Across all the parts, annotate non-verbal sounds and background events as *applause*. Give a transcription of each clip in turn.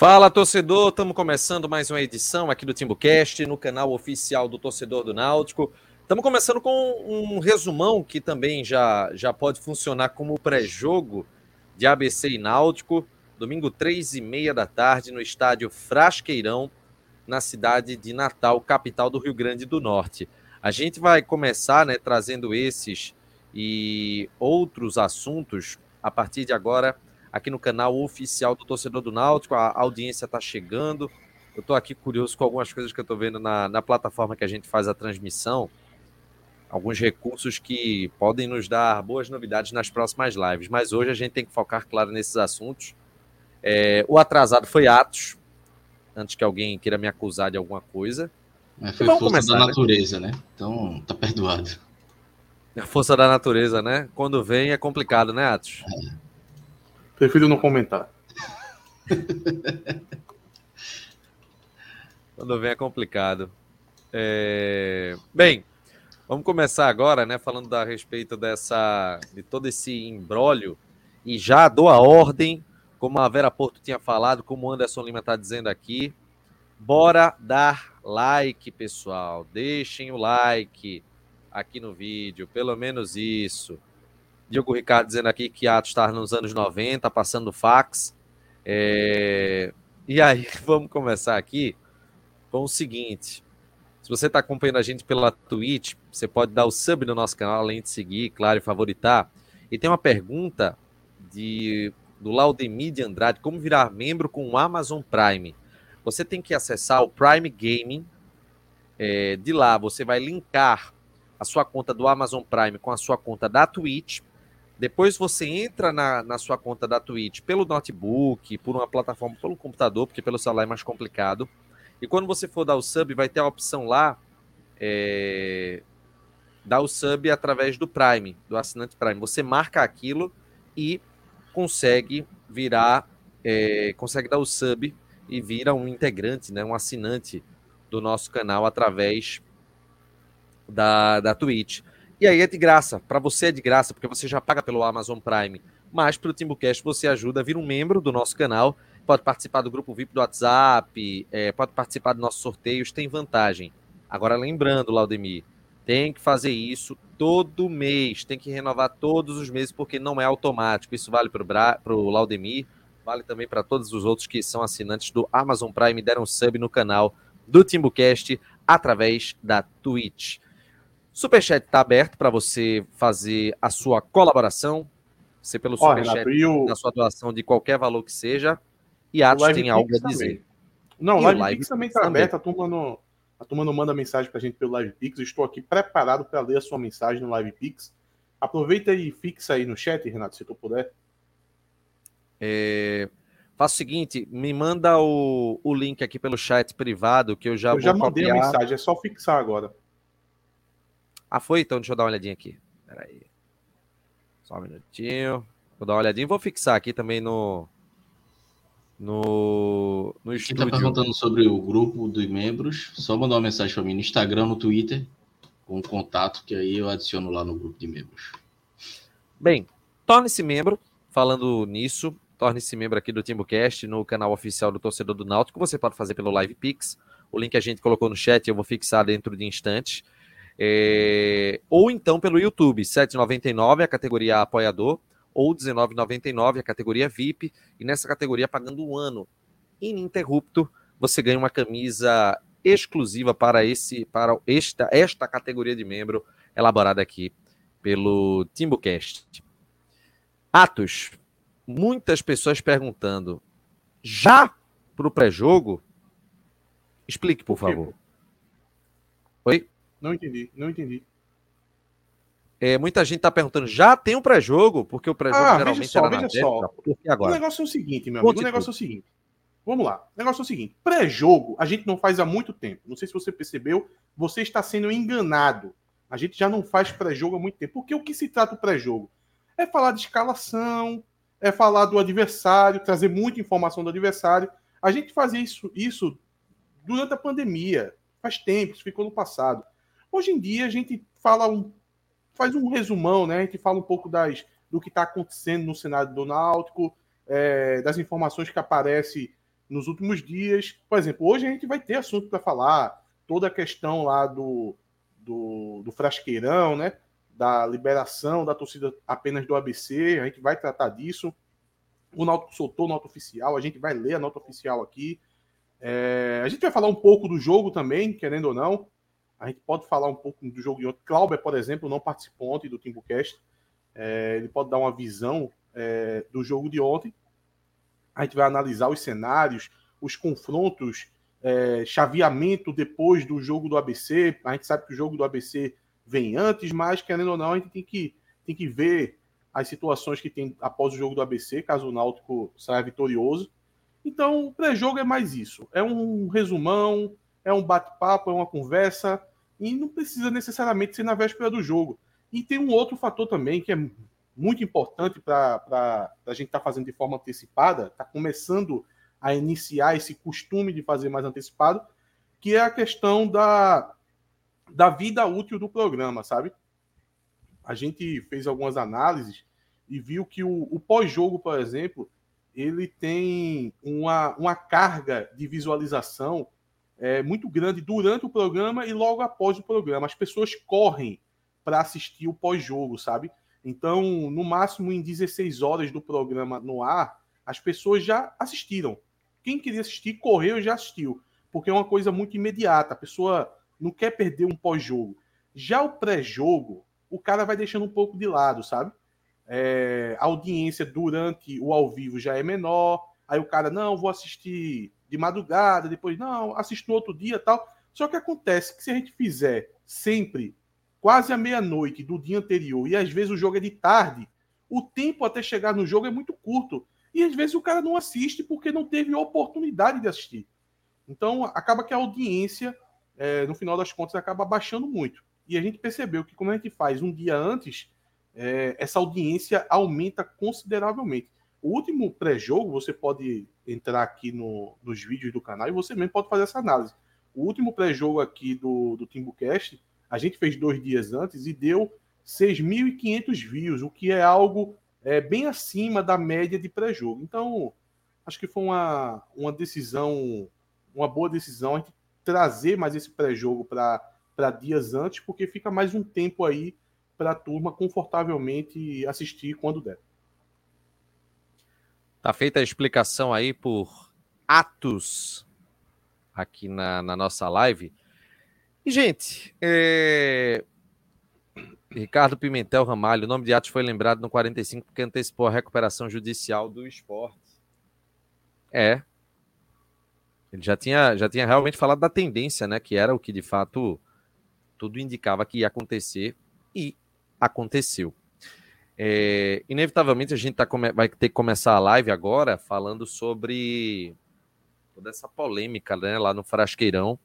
Fala, torcedor! Estamos começando mais uma edição aqui do TimbuCast, no canal oficial do Torcedor do Náutico. Estamos começando com um resumão que também já, já pode funcionar como pré-jogo de ABC e Náutico, domingo, três e meia da tarde, no estádio Frasqueirão, na cidade de Natal, capital do Rio Grande do Norte. A gente vai começar né, trazendo esses e outros assuntos a partir de agora aqui no canal oficial do Torcedor do Náutico. A audiência está chegando. Eu estou aqui curioso com algumas coisas que eu estou vendo na, na plataforma que a gente faz a transmissão. Alguns recursos que podem nos dar boas novidades nas próximas lives. Mas hoje a gente tem que focar, claro, nesses assuntos. É, o atrasado foi Atos, antes que alguém queira me acusar de alguma coisa. Mas foi força começar, da né? natureza, né? Então tá perdoado. A força da natureza, né? Quando vem é complicado, né, Atos? É. Prefiro não comentar. *laughs* Quando vem é complicado. É... Bem, vamos começar agora, né? Falando a respeito dessa de todo esse embrólio e já dou a ordem, como a Vera Porto tinha falado, como o Anderson Lima está dizendo aqui. Bora dar like, pessoal. Deixem o like aqui no vídeo, pelo menos isso. Diogo Ricardo dizendo aqui que Atos está nos anos 90, passando fax. É... E aí, *laughs* vamos começar aqui com o seguinte. Se você está acompanhando a gente pela Twitch, você pode dar o sub no nosso canal, além de seguir, claro, e favoritar. E tem uma pergunta de, do Laudemir de Andrade: como virar membro com o Amazon Prime? você tem que acessar o Prime Gaming. É, de lá você vai linkar a sua conta do Amazon Prime com a sua conta da Twitch. Depois você entra na, na sua conta da Twitch pelo notebook, por uma plataforma, pelo computador, porque pelo celular é mais complicado. E quando você for dar o sub, vai ter a opção lá, é, dar o sub através do Prime, do assinante Prime. Você marca aquilo e consegue virar, é, consegue dar o sub e vira um integrante, né, um assinante do nosso canal através da, da Twitch. E aí é de graça, para você é de graça, porque você já paga pelo Amazon Prime, mas para o Timbucast você ajuda a vir um membro do nosso canal, pode participar do grupo VIP do WhatsApp, é, pode participar dos nossos sorteios, tem vantagem. Agora lembrando, Laudemir, tem que fazer isso todo mês, tem que renovar todos os meses, porque não é automático. Isso vale para o Laudemir, Vale também para todos os outros que são assinantes do Amazon Prime deram sub no canal do Timbucast através da Twitch. Superchat está aberto para você fazer a sua colaboração, ser pelo Superchat, o... na sua doação de qualquer valor que seja. E Atos tem algo a dizer. Também. Não, o Live, Live Pix também está aberto. A turma, não, a turma não manda mensagem para a gente pelo Live Pix. estou aqui preparado para ler a sua mensagem no Live Pix. Aproveita e fixa aí no chat, Renato, se tu puder. É, faça o seguinte, me manda o, o link aqui pelo chat privado que eu já eu vou já mandei copiar. a mensagem, é só fixar agora. Ah, foi? Então deixa eu dar uma olhadinha aqui. Peraí. Só um minutinho. Vou dar uma olhadinha. Vou fixar aqui também no. No, no estúdio. Quem tá perguntando sobre o grupo dos membros, só mandar uma mensagem para mim no Instagram, no Twitter, com o contato, que aí eu adiciono lá no grupo de membros. Bem, torne-se membro. Falando nisso, Torne-se membro aqui do TimbuCast no canal oficial do Torcedor do Náutico. Você pode fazer pelo Live Pix. O link a gente colocou no chat, eu vou fixar dentro de instantes. É... Ou então pelo YouTube, R$ 7,99 a categoria apoiador, ou R$ 19,99 a categoria VIP. E nessa categoria, pagando um ano ininterrupto, você ganha uma camisa exclusiva para esse para esta, esta categoria de membro elaborada aqui pelo TimbuCast. Atos, muitas pessoas perguntando já para o pré-jogo. Explique, por favor. Oi? Não entendi, não entendi. É, muita gente está perguntando, já tem um pré-jogo? Porque o pré-jogo ah, geralmente veja só, era veja só. agora? O negócio é o seguinte, meu amigo, o negócio é o seguinte. Vamos lá. O negócio é o seguinte: pré-jogo a gente não faz há muito tempo. Não sei se você percebeu, você está sendo enganado. A gente já não faz pré-jogo há muito tempo. Porque o que se trata o pré-jogo? É falar de escalação, é falar do adversário, trazer muita informação do adversário. A gente fazia isso, isso durante a pandemia, faz tempo, isso ficou no passado. Hoje em dia a gente fala um, faz um resumão, né? A gente fala um pouco das, do que está acontecendo no cenário do Náutico, é, das informações que aparecem nos últimos dias. Por exemplo, hoje a gente vai ter assunto para falar, toda a questão lá do, do, do frasqueirão, né? Da liberação da torcida apenas do ABC, a gente vai tratar disso. O Náutico soltou nota oficial, a gente vai ler a nota oficial aqui. É, a gente vai falar um pouco do jogo também, querendo ou não. A gente pode falar um pouco do jogo de ontem. Clauber, por exemplo, não participou ontem do Timbucast. É, ele pode dar uma visão é, do jogo de ontem. A gente vai analisar os cenários, os confrontos, é, chaveamento depois do jogo do ABC. A gente sabe que o jogo do ABC vem antes, mas querendo ou não, a gente tem que, tem que ver as situações que tem após o jogo do ABC, caso o Náutico saia vitorioso. Então, o pré-jogo é mais isso. É um resumão, é um bate-papo, é uma conversa, e não precisa necessariamente ser na véspera do jogo. E tem um outro fator também que é muito importante para a gente estar tá fazendo de forma antecipada, está começando a iniciar esse costume de fazer mais antecipado, que é a questão da, da vida útil do programa, sabe? A gente fez algumas análises e viu que o, o pós-jogo, por exemplo, ele tem uma, uma carga de visualização é, muito grande durante o programa e logo após o programa. As pessoas correm para assistir o pós-jogo, sabe? Então, no máximo em 16 horas do programa no ar, as pessoas já assistiram. Quem queria assistir, correu e já assistiu. Porque é uma coisa muito imediata. A pessoa não quer perder um pós-jogo. Já o pré-jogo, o cara vai deixando um pouco de lado, sabe? É, a audiência durante o ao vivo já é menor. Aí o cara, não, vou assistir de madrugada, depois, não, assisto no outro dia tal. Só que acontece que se a gente fizer sempre quase à meia-noite do dia anterior e às vezes o jogo é de tarde, o tempo até chegar no jogo é muito curto. E às vezes o cara não assiste porque não teve oportunidade de assistir. Então acaba que a audiência, é, no final das contas, acaba baixando muito. E a gente percebeu que quando a gente faz um dia antes, é, essa audiência aumenta consideravelmente. O último pré-jogo, você pode entrar aqui no, nos vídeos do canal e você mesmo pode fazer essa análise. O último pré-jogo aqui do, do Timbucast, a gente fez dois dias antes e deu 6.500 views, o que é algo é, bem acima da média de pré-jogo. Então, acho que foi uma, uma decisão, uma boa decisão a gente trazer mais esse pré-jogo para dias antes, porque fica mais um tempo aí para a turma confortavelmente assistir quando der. Tá feita a explicação aí por Atos aqui na, na nossa live. E, gente, é... Ricardo Pimentel Ramalho, o nome de Atos foi lembrado no 45 porque antecipou a recuperação judicial do esporte. É. Ele já tinha, já tinha realmente falado da tendência, né? Que era o que de fato tudo indicava que ia acontecer e aconteceu. É, inevitavelmente a gente tá, vai ter que começar a live agora falando sobre toda essa polêmica né, lá no Frasqueirão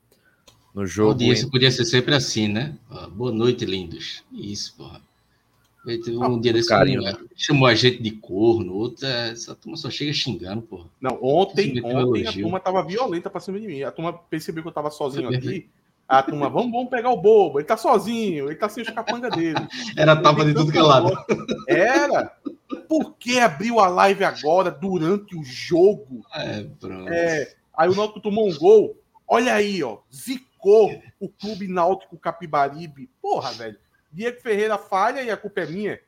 no jogo. Bom dia, isso podia ser sempre assim, né? Boa noite, lindos. Isso, porra. Um ah, dia desse carinho, né? chamou a gente de corno, outra, essa turma só chega xingando, porra. Não, ontem, ontem a turma tava violenta pra cima de mim. A turma percebeu que eu tava sozinho aqui. A turma, vamos, vamos pegar o bobo, ele tá sozinho, ele tá sem os capanga dele. *laughs* Era tapa de tudo que é lado. Era. Por que abriu a live agora, durante o jogo? É, pronto. É, aí o Náutico tomou um gol. Olha aí, ó. Zico marcou o Clube Náutico Capibaribe. Porra, velho. Diego Ferreira falha e a culpa é minha.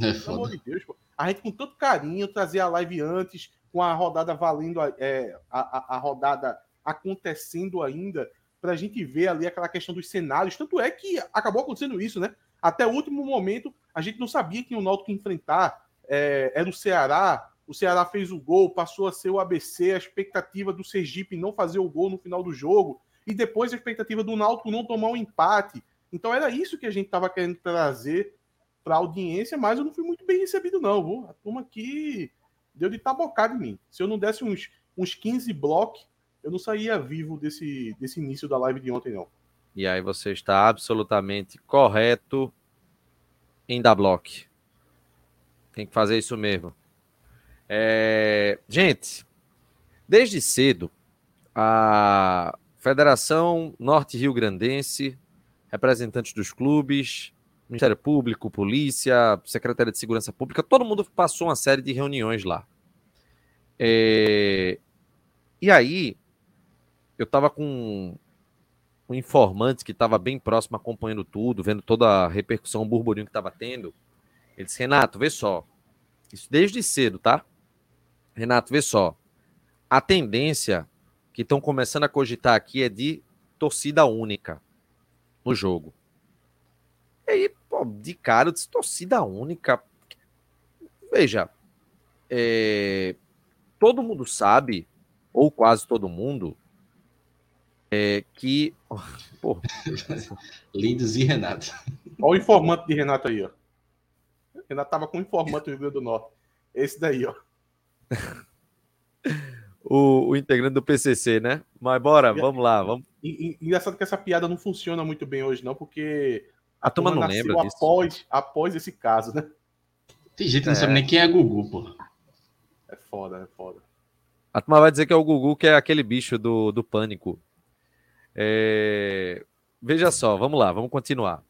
É Pelo amor de Deus, pô. A gente com tanto carinho trazia a live antes, com a rodada valendo, é, a, a, a rodada acontecendo ainda, para a gente ver ali aquela questão dos cenários. Tanto é que acabou acontecendo isso, né? Até o último momento, a gente não sabia que o Náutico enfrentar. É, era o Ceará, o Ceará fez o gol, passou a ser o ABC, a expectativa do Sergipe não fazer o gol no final do jogo e depois a expectativa do Náutico não tomar um empate. Então era isso que a gente estava querendo trazer para a audiência, mas eu não fui muito bem recebido, não. Viu? A turma aqui deu de tabocada em mim. Se eu não desse uns, uns 15 blocos, eu não saía vivo desse, desse início da live de ontem, não. E aí você está absolutamente correto em dar bloco. Tem que fazer isso mesmo. É... Gente, desde cedo, a Federação Norte Rio Grandense, representantes dos clubes, Ministério Público, Polícia, Secretaria de Segurança Pública, todo mundo passou uma série de reuniões lá. É... E aí, eu tava com um informante que estava bem próximo, acompanhando tudo, vendo toda a repercussão, o burburinho que estava tendo. Ele disse: Renato, vê só. Isso desde cedo, tá? Renato, vê só. A tendência que estão começando a cogitar aqui é de torcida única no jogo. E aí, pô, de cara, eu disse, torcida única. Veja, é, todo mundo sabe, ou quase todo mundo, é, que. Pô. *laughs* Lindos e Renato. Olha o informante de Renato aí, ó. Renato tava com o informante do Rio Grande do Norte. Esse daí, ó. *laughs* o, o, integrante do PCC, né? Mas bora, vamos lá. Vamos... Engraçado que essa piada não funciona muito bem hoje, não, porque a, a turma não lembra disso. Após, após esse caso, né? Tem gente que não é. sabe nem quem é Gugu, pô. É foda, é foda. A turma vai dizer que é o Gugu, que é aquele bicho do, do pânico. É... Veja só, vamos lá, vamos continuar.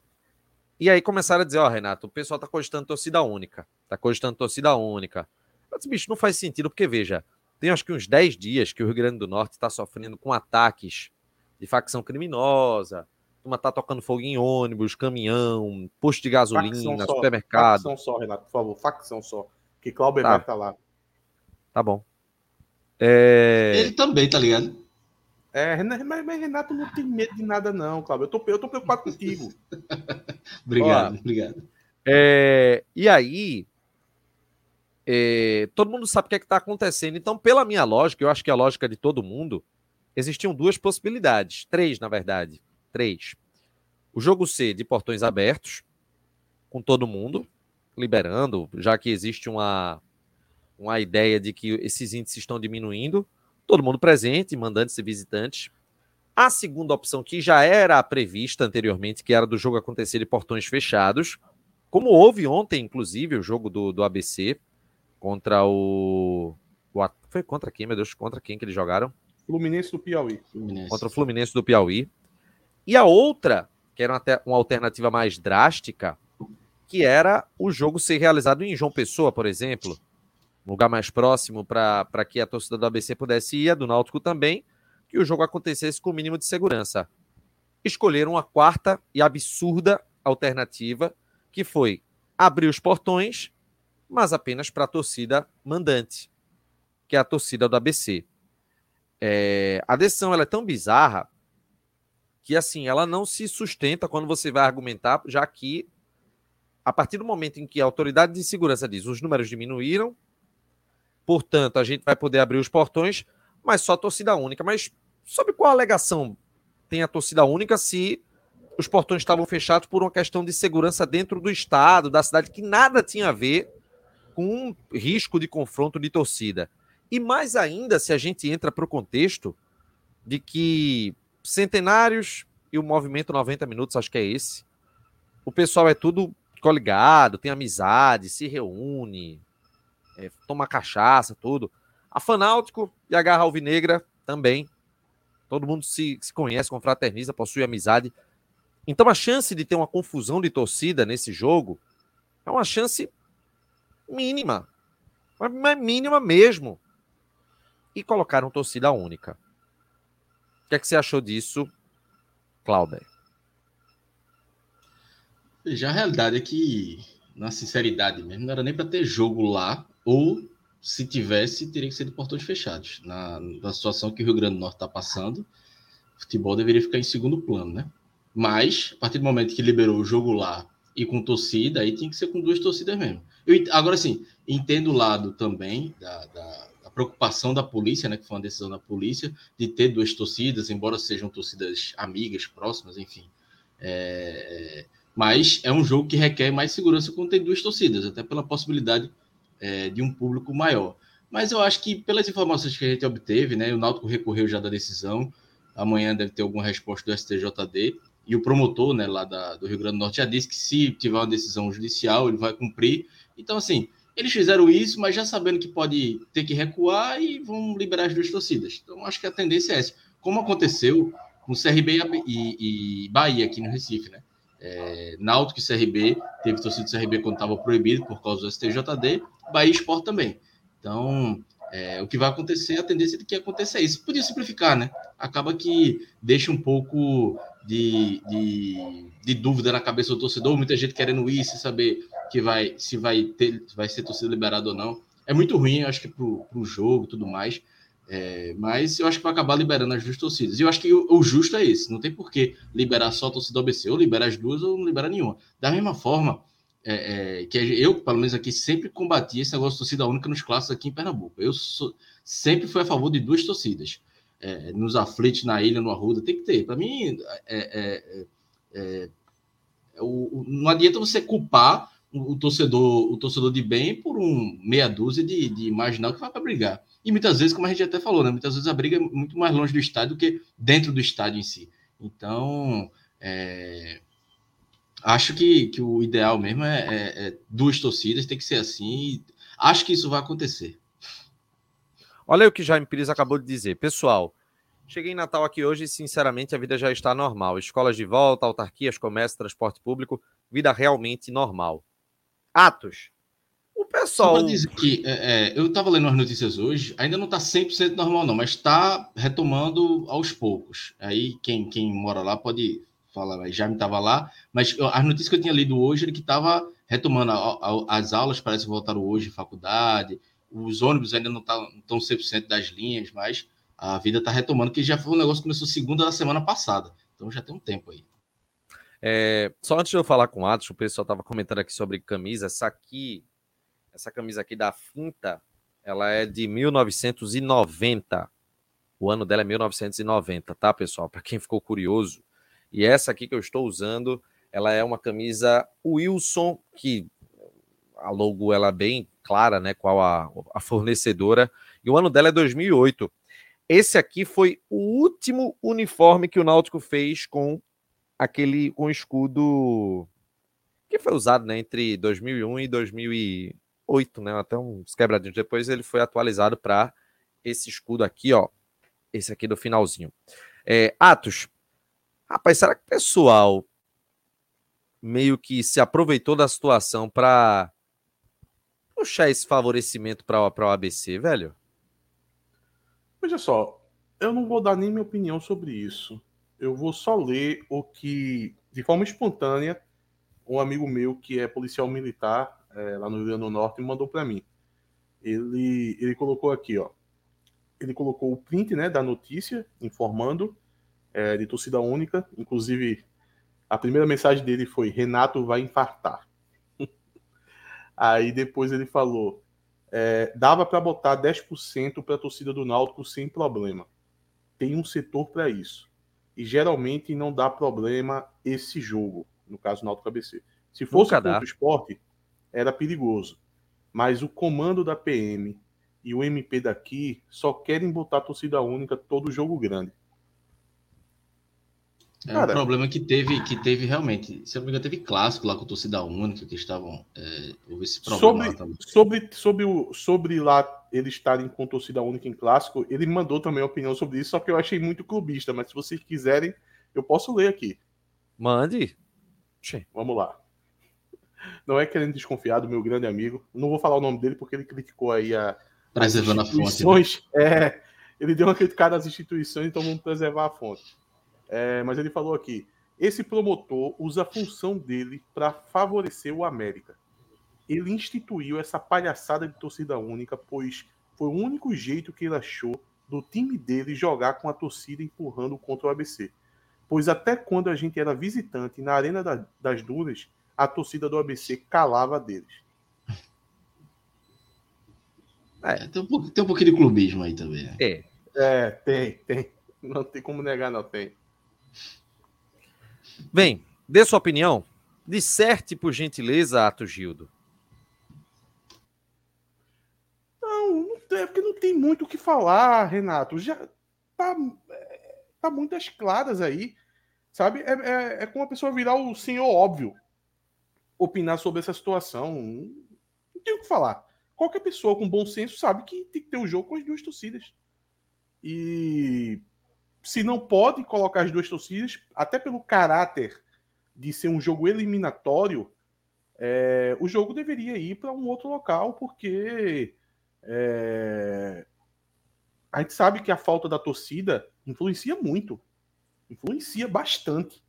E aí começaram a dizer, ó, oh, Renato, o pessoal tá cogitando torcida única. Tá cogitando torcida única. Mas, bicho, não faz sentido, porque, veja, tem acho que uns 10 dias que o Rio Grande do Norte está sofrendo com ataques de facção criminosa. Uma tá tocando fogo em ônibus, caminhão, posto de gasolina, facção supermercado. Facção só, Renato, por favor, facção só. Que Cláudio tá. tá lá. Tá bom. É... Ele também, tá ligado? É, mas, mas, Renato não tem medo de nada, não, Cláudio. Eu tô, eu tô preocupado contigo. *laughs* obrigado, Ó, obrigado. É, e aí, é, todo mundo sabe o que é está acontecendo. Então, pela minha lógica, eu acho que é a lógica de todo mundo, existiam duas possibilidades. Três, na verdade. Três. O jogo C de portões abertos, com todo mundo, liberando, já que existe uma, uma ideia de que esses índices estão diminuindo todo mundo presente, mandantes e visitantes. A segunda opção, que já era prevista anteriormente, que era do jogo acontecer de portões fechados, como houve ontem, inclusive, o jogo do, do ABC contra o, o. Foi contra quem, meu Deus? Contra quem que eles jogaram? Fluminense do Piauí. Fluminense. Contra o Fluminense do Piauí. E a outra, que era uma, uma alternativa mais drástica, que era o jogo ser realizado em João Pessoa, por exemplo, lugar mais próximo para que a torcida do ABC pudesse ir, a do Náutico também, que o jogo acontecesse com o mínimo de segurança. Escolheram a quarta e absurda alternativa, que foi abrir os portões, mas apenas para a torcida mandante, que é a torcida do ABC. É, a decisão ela é tão bizarra que assim ela não se sustenta quando você vai argumentar, já que a partir do momento em que a autoridade de segurança diz os números diminuíram, Portanto, a gente vai poder abrir os portões, mas só torcida única. Mas sob qual alegação tem a torcida única se os portões estavam fechados por uma questão de segurança dentro do estado, da cidade, que nada tinha a ver com um risco de confronto de torcida. E mais ainda se a gente entra para o contexto de que centenários e o movimento 90 minutos, acho que é esse, o pessoal é tudo coligado, tem amizade, se reúne, é, toma cachaça, tudo. A Fanáutico e a Garra Alvinegra também. Todo mundo se, se conhece, confraterniza, possui amizade. Então a chance de ter uma confusão de torcida nesse jogo é uma chance mínima. Mas mínima mesmo. E colocaram torcida única. O que é que você achou disso, Cláudio? Já a realidade é que, na sinceridade mesmo, não era nem para ter jogo lá ou se tivesse, teria que ser de portões fechados. Na, na situação que o Rio Grande do Norte está passando, o futebol deveria ficar em segundo plano, né? Mas, a partir do momento que liberou o jogo lá e com torcida, aí tem que ser com duas torcidas mesmo. Eu, agora, sim, entendo o lado também da, da, da, preocupação da polícia, né? Que foi uma decisão da polícia, de ter duas torcidas, embora sejam torcidas amigas, próximas, enfim. É, mas é um jogo que requer mais segurança quando tem duas torcidas, até pela possibilidade é, de um público maior. Mas eu acho que, pelas informações que a gente obteve, né, o Náutico recorreu já da decisão, amanhã deve ter alguma resposta do STJD, e o promotor né, lá da, do Rio Grande do Norte já disse que se tiver uma decisão judicial, ele vai cumprir. Então, assim, eles fizeram isso, mas já sabendo que pode ter que recuar e vão liberar as duas torcidas. Então, acho que a tendência é essa. Como aconteceu com CRB e, e Bahia aqui no Recife, né? É, Náutico e CRB, teve torcida do CRB quando estava proibido por causa do STJD, Bahia Sport também. Então, É, o que vai acontecer, a tendência de que aconteça é isso. Podia simplificar, né? Acaba que deixa um pouco de, de, de, dúvida na cabeça do torcedor, muita gente querendo ir, sem saber que vai, se vai, ter, vai ser torcida liberada ou não. É muito ruim, acho que, para o jogo tudo mais. É, mas eu acho que vai acabar liberando as duas torcidas. E eu acho que o, o, justo é esse. Não tem por que liberar só a torcida ABC, ou liberar as duas, ou não liberar nenhuma. Da mesma forma é, é, que eu, pelo menos aqui, sempre combati esse negócio de torcida única nos clássicos aqui em Pernambuco. Eu sou, sempre fui a favor de duas torcidas. É, nos aflitos, na ilha, no Arruda, tem que ter. Para mim, é, é, o, não adianta você culpar o torcedor, o torcedor de bem por um meia dúzia de, de marginal que vai para brigar. E muitas vezes, como a gente até falou, né? Muitas vezes a briga é muito mais longe do estádio do que dentro do estádio em si. Então, é, acho que, que o ideal mesmo é, é, é, duas torcidas, tem que ser assim. acho que isso vai acontecer. Olha o que Jaime Pires acabou de dizer. Pessoal, cheguei em Natal aqui hoje e, sinceramente, a vida já está normal. Escolas de volta, autarquias, comércio, transporte público, vida realmente normal. Atos, o pessoal. Que é, é, eu estava lendo as notícias hoje, ainda não está 100% normal, não, mas está retomando aos poucos. Aí quem, quem mora lá pode falar, já me estava lá, mas as notícias que eu tinha lido hoje era que estava retomando a, a, as aulas, parece que voltaram hoje, faculdade, os ônibus ainda não tá, estão 100% das linhas, mas a vida está retomando, que já foi um negócio que começou segunda da semana passada, então já tem um tempo aí. É, só antes de eu falar com o Atos, o pessoal estava comentando aqui sobre camisa. Essa aqui essa camisa aqui da Finta, ela é de 1990. O ano dela é 1990, tá, pessoal? Para quem ficou curioso. E essa aqui que eu estou usando, ela é uma camisa Wilson, que a logo ela é bem clara, né? Qual a, a fornecedora. E o ano dela é 2008. Esse aqui foi o último uniforme que o Náutico fez com aquele com escudo que foi usado né, entre 2001 e 2000 8, né? Até uns quebradinhos. Depois ele foi atualizado para esse escudo aqui, ó. Esse aqui do finalzinho. É, Atos, rapaz, será que o pessoal meio que se aproveitou da situação para puxar esse favorecimento para o ABC, velho? Veja só, eu não vou dar nem minha opinião sobre isso. Eu vou só ler o que, de forma espontânea, um amigo meu que é policial militar é, lá no Rio Grande do Norte, me mandou para mim. Ele, ele colocou aqui, ó. Ele colocou o print né, da notícia informando é, de torcida única. Inclusive, a primeira mensagem dele foi: Renato vai infartar. *laughs* Aí depois ele falou: é, dava para botar 10% para a torcida do Náutico sem problema. Tem um setor para isso. E geralmente não dá problema esse jogo, no caso Náutico ABC. Se fosse contra o esporte, era perigoso. Mas o comando da PM e o MP daqui só querem botar torcida única todo jogo grande. É Cara, um problema que teve, que teve realmente. Se eu não me engano, teve clássico lá com torcida única, que estavam. É, houve esse problema sobre, sobre, sobre, o, sobre lá eles estarem com torcida única em clássico, ele mandou também a opinião sobre isso, só que eu achei muito clubista, mas se vocês quiserem, eu posso ler aqui. Mande. Vamos lá. Não é querendo desconfiar do meu grande amigo. Não vou falar o nome dele porque ele criticou aí a. Preservando a fonte. Né? É, ele deu uma criticada às instituições, então vamos preservar a fonte. É, mas ele falou aqui: esse promotor usa a função dele para favorecer o América. Ele instituiu essa palhaçada de torcida única, pois foi o único jeito que ele achou do time dele jogar com a torcida empurrando contra o ABC. Pois até quando a gente era visitante na Arena das Duras, a torcida do ABC calava deles. É, tem, um, tem um pouquinho de clubismo aí também. Né? É. É, tem, tem. Não tem como negar, não tem. Bem, dê sua opinião. Disserte, por gentileza, Ato Gildo. Não, não tem, é porque não tem muito o que falar, Renato. Já tá, é, tá muitas claras aí. Sabe? É, é, é como a pessoa virar o senhor óbvio opinar sobre essa situação. Não tenho o que falar. Qualquer pessoa com bom senso sabe que tem que ter o um jogo com as duas torcidas. E se não pode colocar as duas torcidas, até pelo caráter de ser um jogo eliminatório, é, o jogo deveria ir para um outro local, porque É... A gente sabe que a falta da torcida influencia muito. Influencia bastante.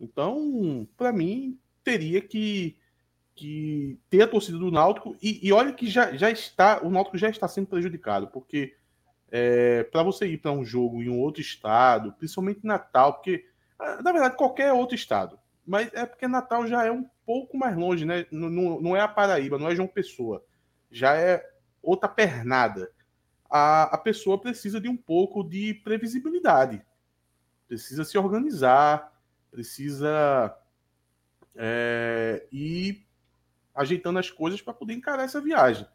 Então, para mim, teria que, que ter a torcida do Náutico. E, e, olha que já, já está, o Náutico já está sendo prejudicado, porque é, para você ir para um jogo em um outro estado, principalmente Natal, porque, ah, na verdade, qualquer outro estado, mas é porque Natal já é um pouco mais longe, né? Não, não é a Paraíba, não é João Pessoa, já é outra pernada. A, a pessoa precisa de um pouco de previsibilidade, precisa se organizar, precisa é, ir ajeitando as coisas para poder encarar essa viagem.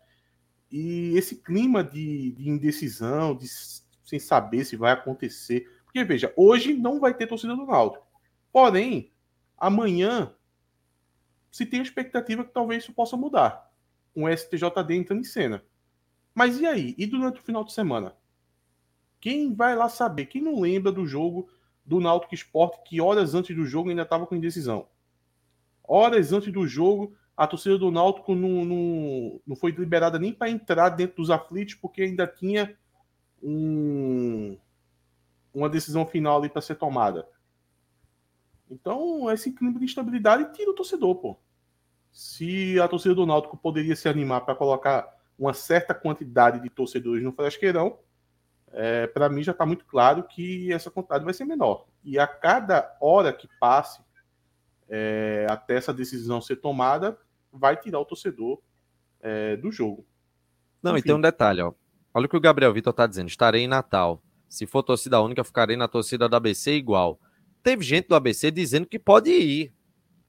E esse clima de, de indecisão, de, sem saber se vai acontecer. Porque, veja, hoje não vai ter torcida do Náutico. Porém, amanhã se tem a expectativa que talvez isso possa mudar. Com o STJD entrando em cena. Mas e aí? E durante o final de semana? Quem vai lá saber? Quem não lembra do jogo do Náutico Esporte que horas antes do jogo ainda estava com indecisão? Horas antes do jogo a torcida do Náutico não, não, não foi liberada nem para entrar dentro dos aflitos, porque ainda tinha um, uma decisão final ali para ser tomada. Então, esse clima de instabilidade tira o torcedor, pô. Se a torcida do Náutico poderia se animar para colocar uma certa quantidade de torcedores no Frasqueirão, é, para mim já está muito claro que essa quantidade vai ser menor. E a cada hora que passe, é, até essa decisão ser tomada, vai tirar o torcedor é, do jogo. Não, Enfim. e tem um detalhe, ó. Olha o que o Gabriel Vitor tá dizendo. Estarei em Natal. Se for torcida única, ficarei na torcida do ABC igual. Teve gente do ABC dizendo que pode ir.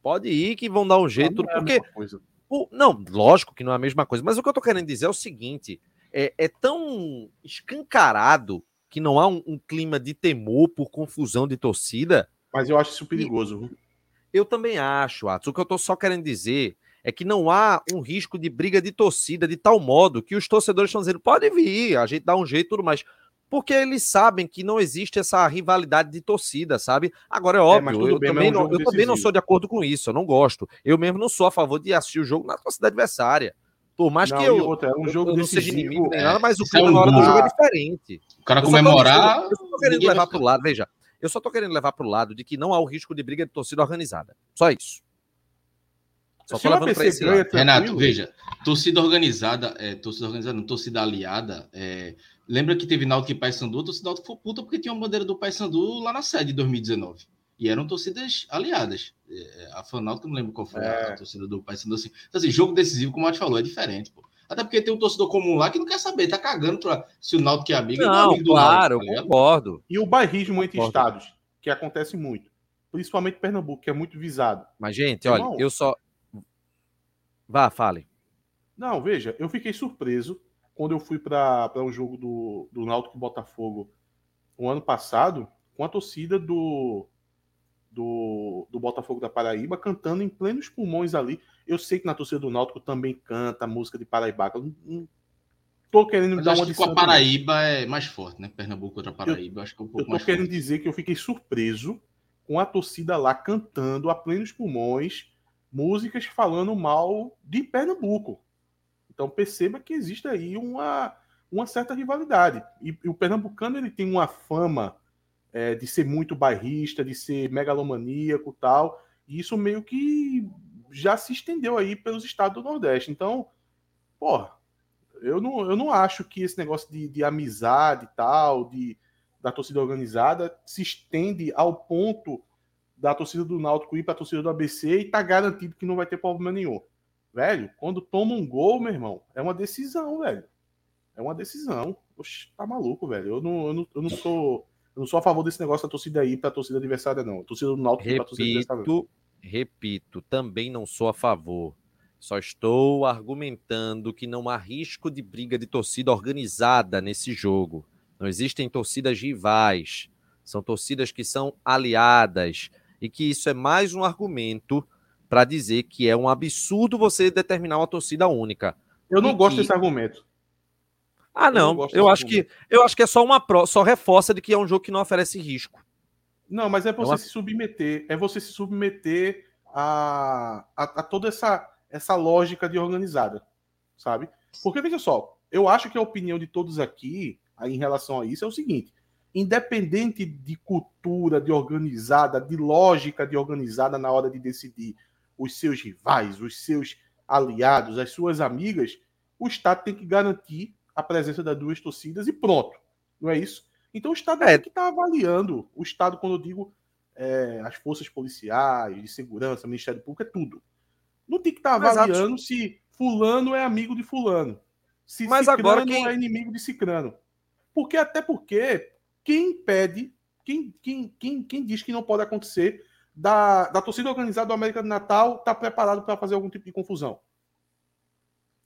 Pode ir, que vão dar um jeito. Não, não é porque. O, não, lógico que não é a mesma coisa. Mas o que eu tô querendo dizer é o seguinte: é, é tão escancarado que não há um, um, clima de temor por confusão de torcida. Mas eu acho isso perigoso. E, eu também acho, Atos. O que eu tô só querendo dizer é que não há um risco de briga de torcida de tal modo que os torcedores estão dizendo pode vir, a gente dá um jeito tudo mais. Porque eles sabem que não existe essa rivalidade de torcida, sabe? Agora é, é óbvio, é, eu, bem, também, é um não, eu também não sou de acordo com isso, eu não gosto. Eu mesmo não sou a favor de assistir o jogo na torcida adversária. Por mais não, que eu, outra, é um jogo eu, eu não seja inimigo nem nada, mas o clima é um na hora do jogo é diferente. O cara comemorar. Eu só tô querendo levar para o lado, veja. Eu só tô querendo levar para o lado de que não há o risco de briga de torcida organizada. Só isso. Só tô levando pra esse lado. Renato, veja, torcida organizada, é, torcida organizada, não, torcida aliada, é, lembra que teve Náutico e Paysandu, a torcida Náutico foi puta porque tinha uma bandeira do Paysandu lá na sede de 2019. E eram torcidas aliadas. É, a Fanáutico, não lembro qual foi é. a torcida do Paysandu. Assim. Então, assim, jogo decisivo, como a gente falou, é diferente, pô. Até porque tem um torcedor comum lá que não quer saber, tá cagando pra, se o Náutico é amigo. Não, é amigo claro, Náutico, tá concordo. E o bairrismo entre estados, que acontece muito. Principalmente Pernambuco, que é muito visado. Mas, gente, olha, eu só, Vá, fale. Não, veja, eu fiquei surpreso quando eu fui para um jogo do, do Náutico Botafogo o ano passado, com a torcida do, do, do Botafogo da Paraíba cantando em plenos pulmões ali. Eu sei que na torcida do Náutico também canta música de Paraíba. Não, não tô querendo Mas dar uma que com a Paraíba é mais forte, né? Pernambuco contra Paraíba, eu, acho que é um pouco Eu tô querendo forte. dizer que eu fiquei surpreso com a torcida lá cantando a plenos pulmões músicas falando mal de Pernambuco. Então perceba que existe aí uma, uma certa rivalidade. E, e o pernambucano ele tem uma fama é, de ser muito bairrista, de ser megalomaníaco tal. E isso meio que já se estendeu aí pelos estados do Nordeste. Então, porra, eu não, eu não acho que esse negócio de, de amizade e tal, de, da torcida organizada, se estende ao ponto da torcida do Náutico ir para a torcida do ABC e tá garantido que não vai ter problema nenhum. Velho, quando toma um gol, meu irmão, é uma decisão, velho. É uma decisão. Oxe, tá maluco, velho. Eu não, eu não, eu não sou. Eu não sou a favor desse negócio da torcida aí para a torcida adversária, não. A torcida do Náutico repito, torcida adversária. Repito, também não sou a favor. Só estou argumentando que não há risco de briga de torcida organizada nesse jogo. Não existem torcidas rivais. São torcidas que são aliadas e que isso é mais um argumento para dizer que é um absurdo você determinar uma torcida única. Eu não gosto que... desse argumento. Ah, não. Eu, eu acho que eu acho que é só uma pro... só reforça de que é um jogo que não oferece risco. Não, mas é você é uma... se submeter, é você se submeter a, a, a, toda essa essa lógica de organizada, sabe? Porque veja só, eu acho que a opinião de todos aqui em relação a isso é o seguinte: independente de cultura, de organizada, de lógica de organizada na hora de decidir os seus rivais, os seus aliados, as suas amigas, o Estado tem que garantir a presença das duas torcidas e pronto. Não é isso? Então o Estado é que está avaliando. O Estado, quando eu digo é, as forças policiais, de segurança, Ministério Público, é tudo. Não tem que estar tá avaliando Exato. se fulano é amigo de fulano. Se Mas Cicrano agora quem... é inimigo de Cicrano. Porque até porque quem impede, quem, quem, quem, quem diz que não pode acontecer da, da torcida organizada do América do Natal está preparado para fazer algum tipo de confusão?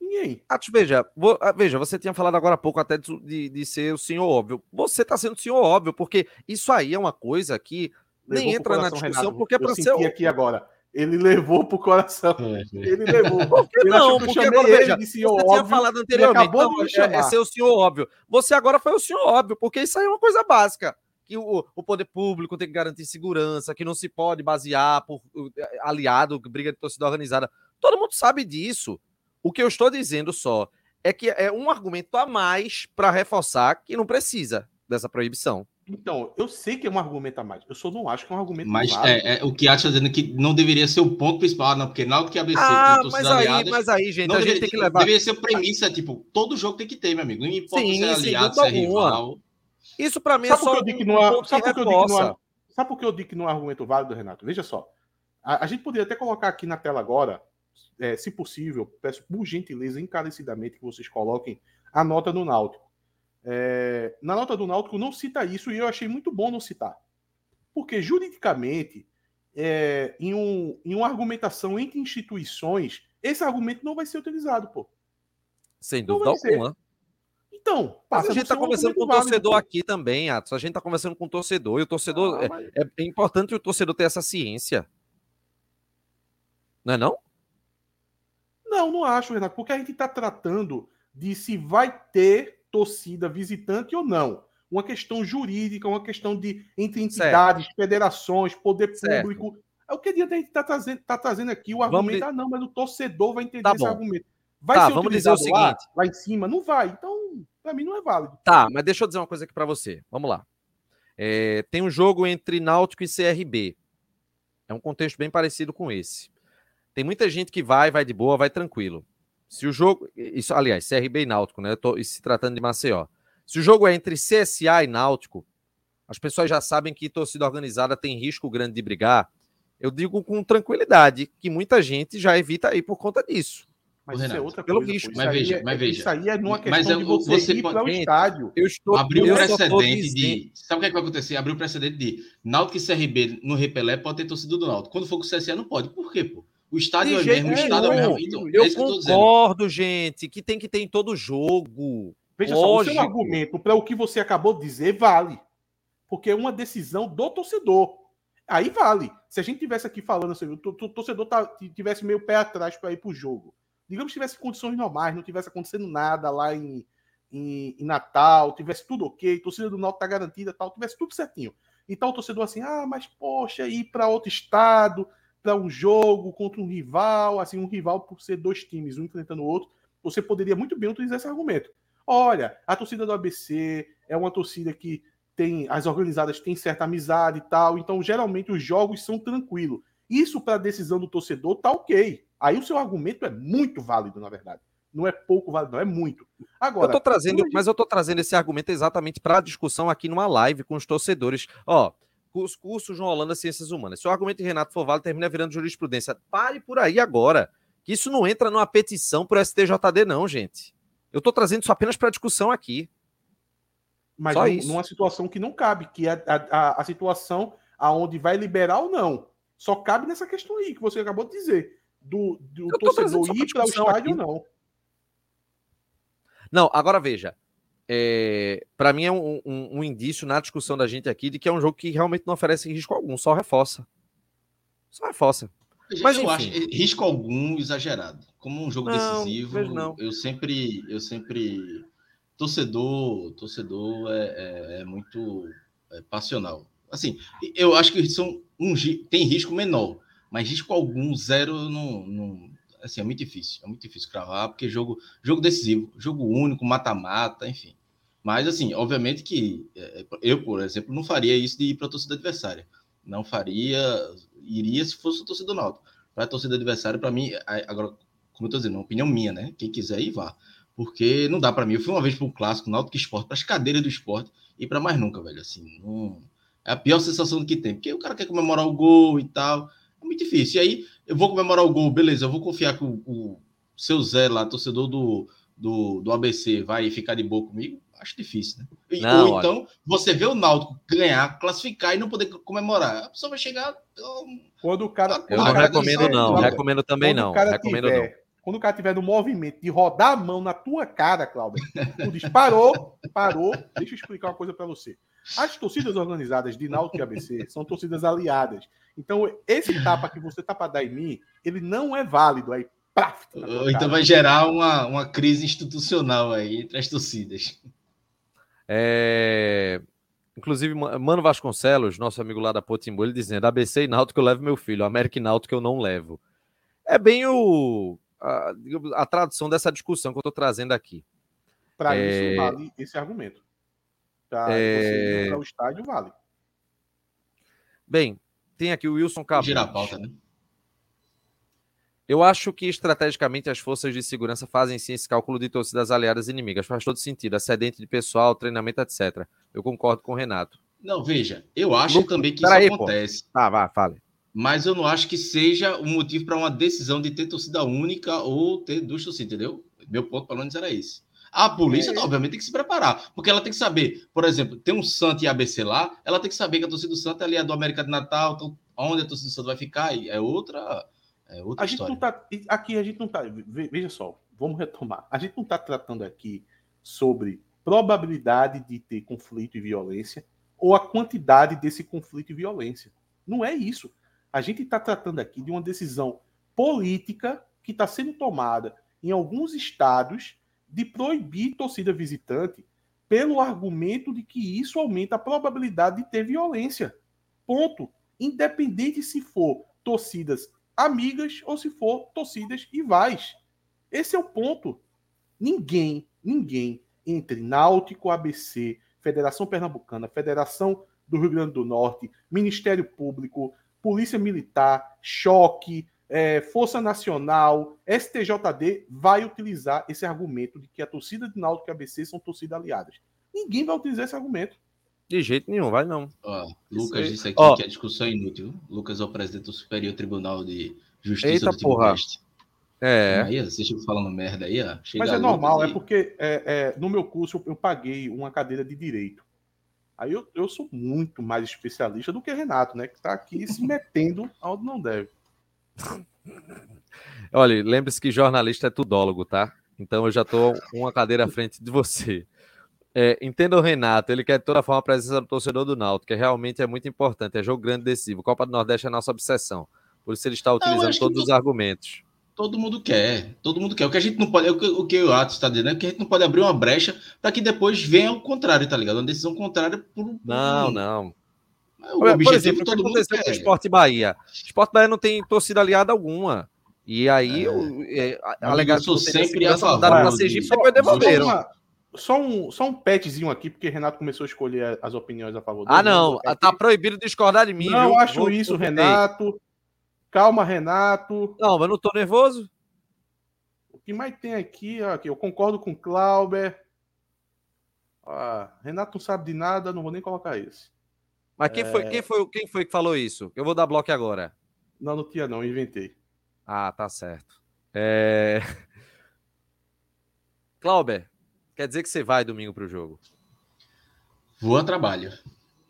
Ninguém. Ah, veja, vou, ah, veja, você tinha falado agora há pouco até de, de ser o senhor óbvio. Você está sendo o senhor óbvio, porque isso aí é uma coisa que Levou nem entra coração, na discussão, Renato. porque é para ser. aqui agora. Ele levou pro coração. É, é. Ele levou. Por que não? Porque agora, veja, você óbvio, tinha falado anteriormente. Acabou não, de é, é ser o senhor óbvio. Você agora foi o senhor óbvio, porque isso aí é uma coisa básica que o, o poder público tem que garantir segurança, que não se pode basear por aliado, briga de torcida organizada. Todo mundo sabe disso. O que eu estou dizendo só é que é um argumento a mais para reforçar que não precisa dessa proibição. Então, eu sei que é um argumento a mais. Eu só não acho que é um argumento Mas é, é, o que acha dizendo que não deveria ser o ponto principal, não, porque na que ABC ah, mas aí, aliadas, mas aí, gente, a deveria, gente tem que levar. Deveria ser premissa, tipo, todo jogo tem que ter, meu amigo. Não importa sim, se é aliado, se é rival. Isso para mim é só. Que não é, sabe por que eu digo que não é, sabe por que eu digo que não é argumento válido, Renato? Veja só. A, a gente poderia até colocar aqui na tela agora, é, se possível, peço por gentileza, encarecidamente, que vocês coloquem a nota do Náutico. É, na nota do Náutico não cita isso e eu achei muito bom não citar. Porque juridicamente, é, em, um, em uma argumentação entre instituições, esse argumento não vai ser utilizado, pô. Sem dúvida alguma. Então, passa a gente está conversando com o torcedor válido, aqui também, Atos. A gente está conversando com o torcedor e o torcedor. Ah, é, mas... é, é, importante o torcedor ter essa ciência. Não é não? Não, não acho, Renato, porque a gente está tratando de se vai ter torcida visitante ou não. Uma questão jurídica, uma questão de entre entidades, certo. federações, poder certo. público. É o que a gente está trazendo, tá trazendo aqui. O argumento, de... ah, não, mas o torcedor vai entender tá esse argumento. Vai tá, vamos dizer o seguinte. Lá, lá em cima? Não vai. Então, para mim, não é válido. Tá, mas deixa eu dizer uma coisa aqui para você. Vamos lá. É, tem um jogo entre Náutico e CRB. É um contexto bem parecido com esse. Tem muita gente que vai, vai de boa, vai tranquilo. Se o jogo. Isso, aliás, CRB e Náutico, né? Eu tô se tratando de Maceió. Se o jogo é entre CSA e Náutico, as pessoas já sabem que torcida organizada tem risco grande de brigar. Eu digo com tranquilidade que muita gente já evita aí por conta disso. Mas isso é outra pelo coisa, risco. Mas veja, é, mas veja. Isso aí é numa questão mas é, de você, você ir para o estádio. Eu estou, abriu o precedente de... Sabe o que, é que vai acontecer? Abriu o precedente de Náutico e CRB no Repelé pode ter torcida do Náutico. Quando for com o CSA não pode. Por quê, pô? O estádio de é mesmo, o estádio é mesmo. Então, eu, é concordo, que gente, que tem que ter em todo jogo. Veja Lógico. só, o seu argumento para o que você acabou de dizer vale. Porque é uma decisão do torcedor. Aí vale. Se a gente tivesse aqui falando assim, o torcedor tá, tivesse meio pé atrás para ir para o jogo digamos que tivesse condições normais, não tivesse acontecendo nada lá em, em, em Natal, tivesse tudo ok, torcida do Náutico tá garantida, tal, tivesse tudo certinho. Então o torcedor assim, ah, mas poxa, ir para outro estado, para um jogo contra um rival, assim, um rival por ser dois times, um enfrentando o outro, você poderia muito bem utilizar esse argumento. Olha, a torcida do ABC é uma torcida que tem as organizadas têm certa amizade e tal, então geralmente os jogos são tranquilos. Isso para a decisão do torcedor tá ok. Aí o seu argumento é muito válido, na verdade. Não é pouco válido, não é muito. Agora, eu tô trazendo, mas eu tô trazendo esse argumento exatamente para a discussão aqui numa live com os torcedores. Ó, os cursos João Holanda Ciências Humanas. Se o argumento de Renato for válido, termina virando jurisprudência. Pare por aí agora. Que isso não entra numa petição pro STJD, não, gente. Eu tô trazendo isso apenas para discussão aqui. Mas Só num, numa situação que não cabe, que é a, a, a situação aonde vai liberar ou não. Só cabe nessa questão aí que você acabou de dizer do, do torcedor ir para o estádio, aqui. não. Não, agora veja. É, para mim é um, um, um, indício na discussão da gente aqui de que é um jogo que realmente não oferece risco algum, só reforça. Só reforça. Mas eu enfim. acho risco algum exagerado. Como um jogo não, decisivo, eu sempre, eu sempre torcedor, torcedor é, é, é muito é, passional. Assim, eu acho que são um, tem risco menor mas risco algum, zero, não, não assim, é muito difícil, é muito difícil cravar, porque jogo, jogo decisivo, jogo único, mata-mata, enfim. Mas, assim, obviamente que é, eu, por exemplo, não faria isso de ir para a torcida adversária. Não faria, iria se fosse a torcida do Náutico. Para a torcida adversária, para mim, agora, como eu estou dizendo, é uma opinião minha, né? Quem quiser ir, vá. Porque não dá para mim. Eu fui uma vez para o clássico, Náutico Esporte, para as cadeiras do esporte, e para mais nunca, velho. Assim, não... é a pior sensação que tem. Porque o cara quer comemorar o gol e tal. É muito difícil. E aí, eu vou comemorar o gol, beleza, eu vou confiar que o, o seu Zé lá, torcedor do, do, do ABC, vai ficar de boa comigo acho difícil, né? Não, Ou então, olha. você vê o Náutico ganhar, classificar e não poder comemorar. A pessoa vai chegar. Quando o cara. Eu não recomendo, não. Recomendo também não. Recomendo tiver, não. Quando o cara tiver no movimento de rodar a mão na tua cara, Cláudio, tu diz, parou, parou. Deixa eu explicar uma coisa para você. As torcidas organizadas de Náutico e ABC são torcidas aliadas. Então, esse tapa que você tá para dar em mim, ele não é válido. Aí, paf, então vai gerar uma, uma crise institucional aí entre as torcidas. É... Inclusive, Mano Vasconcelos, nosso amigo lá da Potimbo, ele dizendo: ABC e Náutico eu levo meu filho, América e Náutico eu não levo. É bem o, a, a tradução dessa discussão que eu estou trazendo aqui. Para é... isso, vale esse argumento. Para é... o estádio, vale. Bem, tem aqui o Wilson Cabo. Gira a pauta, né? Eu acho que estrategicamente as forças de segurança fazem sim esse cálculo de torcidas aliadas inimigas. Faz todo sentido. Excedente de pessoal, treinamento, etc. Eu concordo com o Renato. Não, veja, eu acho também que isso aí, acontece. Pô. Tá, vá, fale. Mas eu não acho que seja um motivo para uma decisão de ter torcida única ou ter duas torcidas, entendeu? Meu ponto, pelo menos, era esse. A polícia, é. obviamente, tem que se preparar, porque ela tem que saber, por exemplo, tem um Santo e ABC lá, ela tem que saber que a torcida do Santo é ali a do América de Natal, então, onde a torcida do Santo vai ficar, é outra é outra a gente não tá. Aqui a gente não tá. Veja só, vamos retomar. A gente não está tratando aqui sobre probabilidade de ter conflito e violência ou a quantidade desse conflito e violência. Não é isso. A gente está tratando aqui de uma decisão política que está sendo tomada em alguns estados de proibir torcida visitante pelo argumento de que isso aumenta a probabilidade de ter violência. Ponto. Independente se for torcidas amigas ou se for torcidas rivais. Esse é o ponto. Ninguém, ninguém entre Náutico, ABC, Federação Pernambucana, Federação do Rio Grande do Norte, Ministério Público, Polícia Militar, Choque, é, Força Nacional, STJD, vai utilizar esse argumento de que a torcida de Náutico e ABC são torcidas aliadas. Ninguém vai utilizar esse argumento. De jeito nenhum, vai não. Ó, Lucas Isso disse aqui ó, que a discussão é inútil. Lucas é o presidente do Superior Tribunal de Justiça Eita, do porra. É. Aí, vocês ficam falando merda aí, ó. Mas é normal, é porque é, é, no meu curso eu, eu, paguei uma cadeira de direito. Aí eu, eu sou muito mais especialista do que Renato, né? Que tá aqui *laughs* se metendo onde não deve. Olha, lembre-se que jornalista é tudólogo, tá? Então eu já tô uma cadeira à frente de você. É, entenda o Renato, ele quer de toda forma a presença do torcedor do Náutico, que realmente é muito importante, é jogo grande decisivo. Copa do Nordeste é a nossa obsessão. Por isso ele está utilizando todos todo, os argumentos. Todo mundo quer, todo mundo quer. O que a gente não pode, é o que o, que o Atos está dizendo é que a gente não pode abrir uma brecha para que depois venha o contrário, tá ligado? Uma decisão contrária por, por Não, não. O por objetivo exemplo, todo mundo quer. Com o Esporte Bahia. Esporte Bahia não tem torcida aliada alguma. E aí, é. é, alegação sempre a favor. Para Sergipe, depois devolveram. Só um, só um petzinho aqui, porque Renato começou a escolher as opiniões a favor dele. Ah, não. Tá proibido discordar de mim. Não viu? acho Vou, isso, Renato. Calma, Renato. Não, mas não tô nervoso. O que mais tem aqui, ó, aqui eu concordo com o Clauber. Ah, Renato não sabe de nada, não vou nem colocar isso. Mas quem, é... foi, quem, foi, quem foi que falou isso? Eu vou dar bloco agora. Não, não tinha não, inventei. Ah, tá certo. É... *laughs* Clauber, Quer dizer que você vai domingo para o jogo? Vou a trabalho.